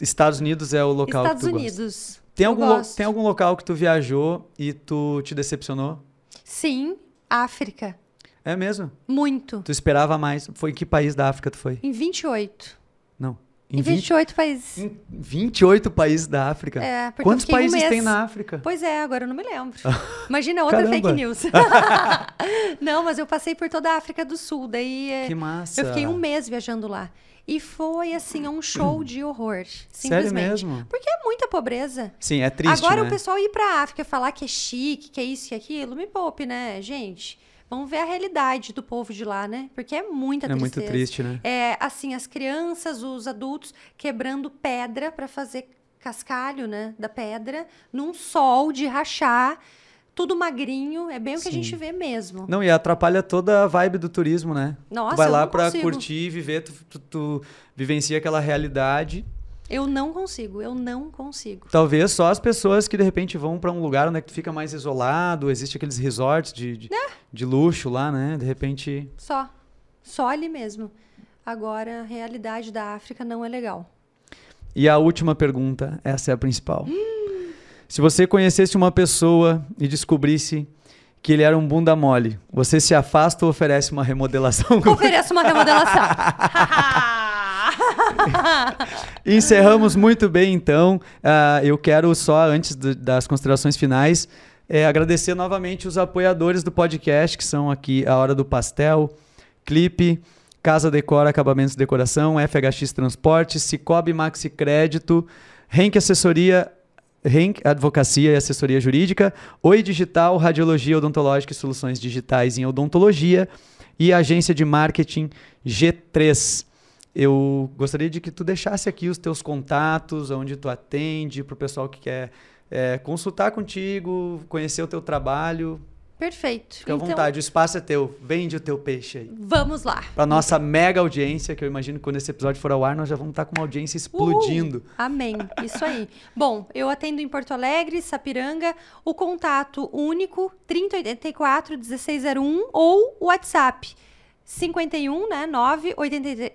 Estados Unidos é o local Estados que tu gosta. Tem algum, lo- tem algum local que tu viajou e tu te decepcionou? Sim, África. É mesmo? Muito. Tu esperava mais. Foi em que país da África tu foi? Em 28. Não. Em 28 países. Em 28 países da África. É, porque Quantos fiquei um países mês. tem na África? Pois é, agora eu não me lembro. Imagina outra Caramba. fake news. não, mas eu passei por toda a África do Sul. Daí Que massa. eu fiquei um mês viajando lá. E foi, assim, um show de horror. Sério Simplesmente. mesmo? Porque é muita pobreza. Sim, é triste, Agora né? o pessoal ir pra África falar que é chique, que é isso, que é aquilo, me poupe, né, gente? Vamos ver a realidade do povo de lá, né? Porque é muita É tristeza. muito triste, né? É, assim, as crianças, os adultos quebrando pedra para fazer cascalho, né, da pedra, num sol de rachar, tudo magrinho, é bem o que a Sim. gente vê mesmo. Não, e atrapalha toda a vibe do turismo, né? Nossa, tu vai lá consigo. curtir, viver, tu, tu, tu vivencia aquela realidade. Eu não consigo, eu não consigo. Talvez só as pessoas que de repente vão pra um lugar onde é que tu fica mais isolado, existe aqueles resorts de, de, É. de luxo lá, né? De repente. Só. Só ali mesmo. Agora, a realidade da África não é legal. E a última pergunta, essa é a principal. Se você conhecesse uma pessoa e descobrisse que ele era um bunda mole, você se afasta ou oferece uma remodelação? Ofereço uma remodelação. Encerramos muito bem, então. Ah, eu quero só, antes do- das considerações finais, eh, agradecer novamente os apoiadores do podcast, que são aqui a Hora do Pastel, Clipe, Casa Decora Acabamentos e Decoração, FHX Transporte, Cicobi Maxi Crédito, Renk Assessoria, Renk Advocacia e Assessoria Jurídica, Oi Digital, Radiologia Odontológica e Soluções Digitais em Odontologia e Agência de Marketing G3. Eu gostaria de que tu deixasse aqui os teus contatos, onde tu atende, para o pessoal que quer eh, consultar contigo, conhecer o teu trabalho. Perfeito. Fica à Então, vontade, o espaço é teu. Vende o teu peixe aí. Vamos lá. Para nossa mega audiência, que eu imagino que quando esse episódio for ao ar, nós já vamos estar com uma audiência explodindo. Uhul. Amém. Isso aí. Bom, eu atendo em Porto Alegre, Sapiranga, o contato único 3084 1601 ou o WhatsApp 51, né, 9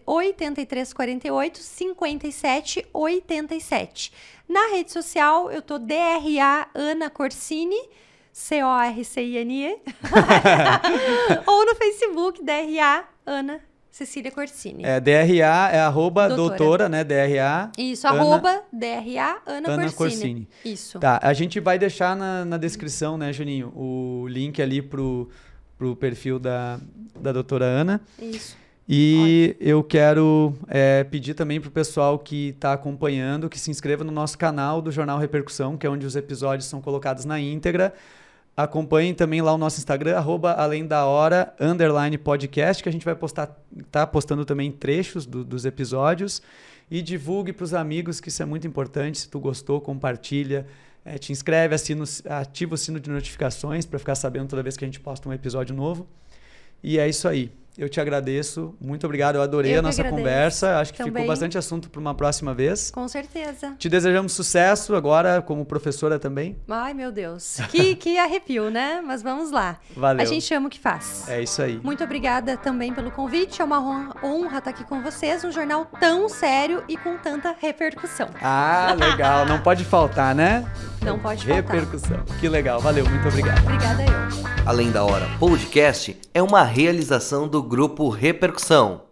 83 48 57 87. Na rede social eu tô DRA Ana Corsini, C-O-R-C-I-N-E. ou no Facebook DRA Ana Cecília Corsini. É, DRA é arroba doutora, Doutora. né? DRA. Isso, Ana- arroba DRA Ana, Ana Corsini. Corsini. Isso. Tá, a gente vai deixar na, na descrição, né, Juninho, o link ali pro, pro perfil da, da doutora Ana. Isso. E eu quero é, pedir também pro pessoal que está acompanhando que se inscreva no nosso canal do Jornal Repercussão, que é onde os episódios são colocados na íntegra. Acompanhem também lá o nosso Instagram, arroba além da hora, underline podcast, que a gente vai postar, tá postando também trechos do- dos episódios. E divulgue para os amigos, que isso é muito importante. Se tu gostou, compartilha. é, te inscreve, assina, o- ativa o sino de notificações para ficar sabendo toda vez que a gente posta um episódio novo. E é isso aí. Eu te agradeço. Muito obrigado. Eu adorei Eu a nossa agradeço. conversa. Acho que ficou Também. bastante assunto para uma próxima vez. Com certeza. Te desejamos sucesso agora como professora também. Ai, meu Deus. Que, que arrepio, né? Mas vamos lá. Valeu. A gente ama o que faz. É isso aí. Muito obrigada também pelo convite. É uma hon- honra estar aqui com vocês. Um jornal tão sério e com tanta repercussão. Ah, legal. Não pode faltar, né? Não pode faltar. Repercussão. Que legal. Valeu. Muito obrigado. Obrigada eu. Além da Hora Podcast é uma realização do Grupo Repercussão.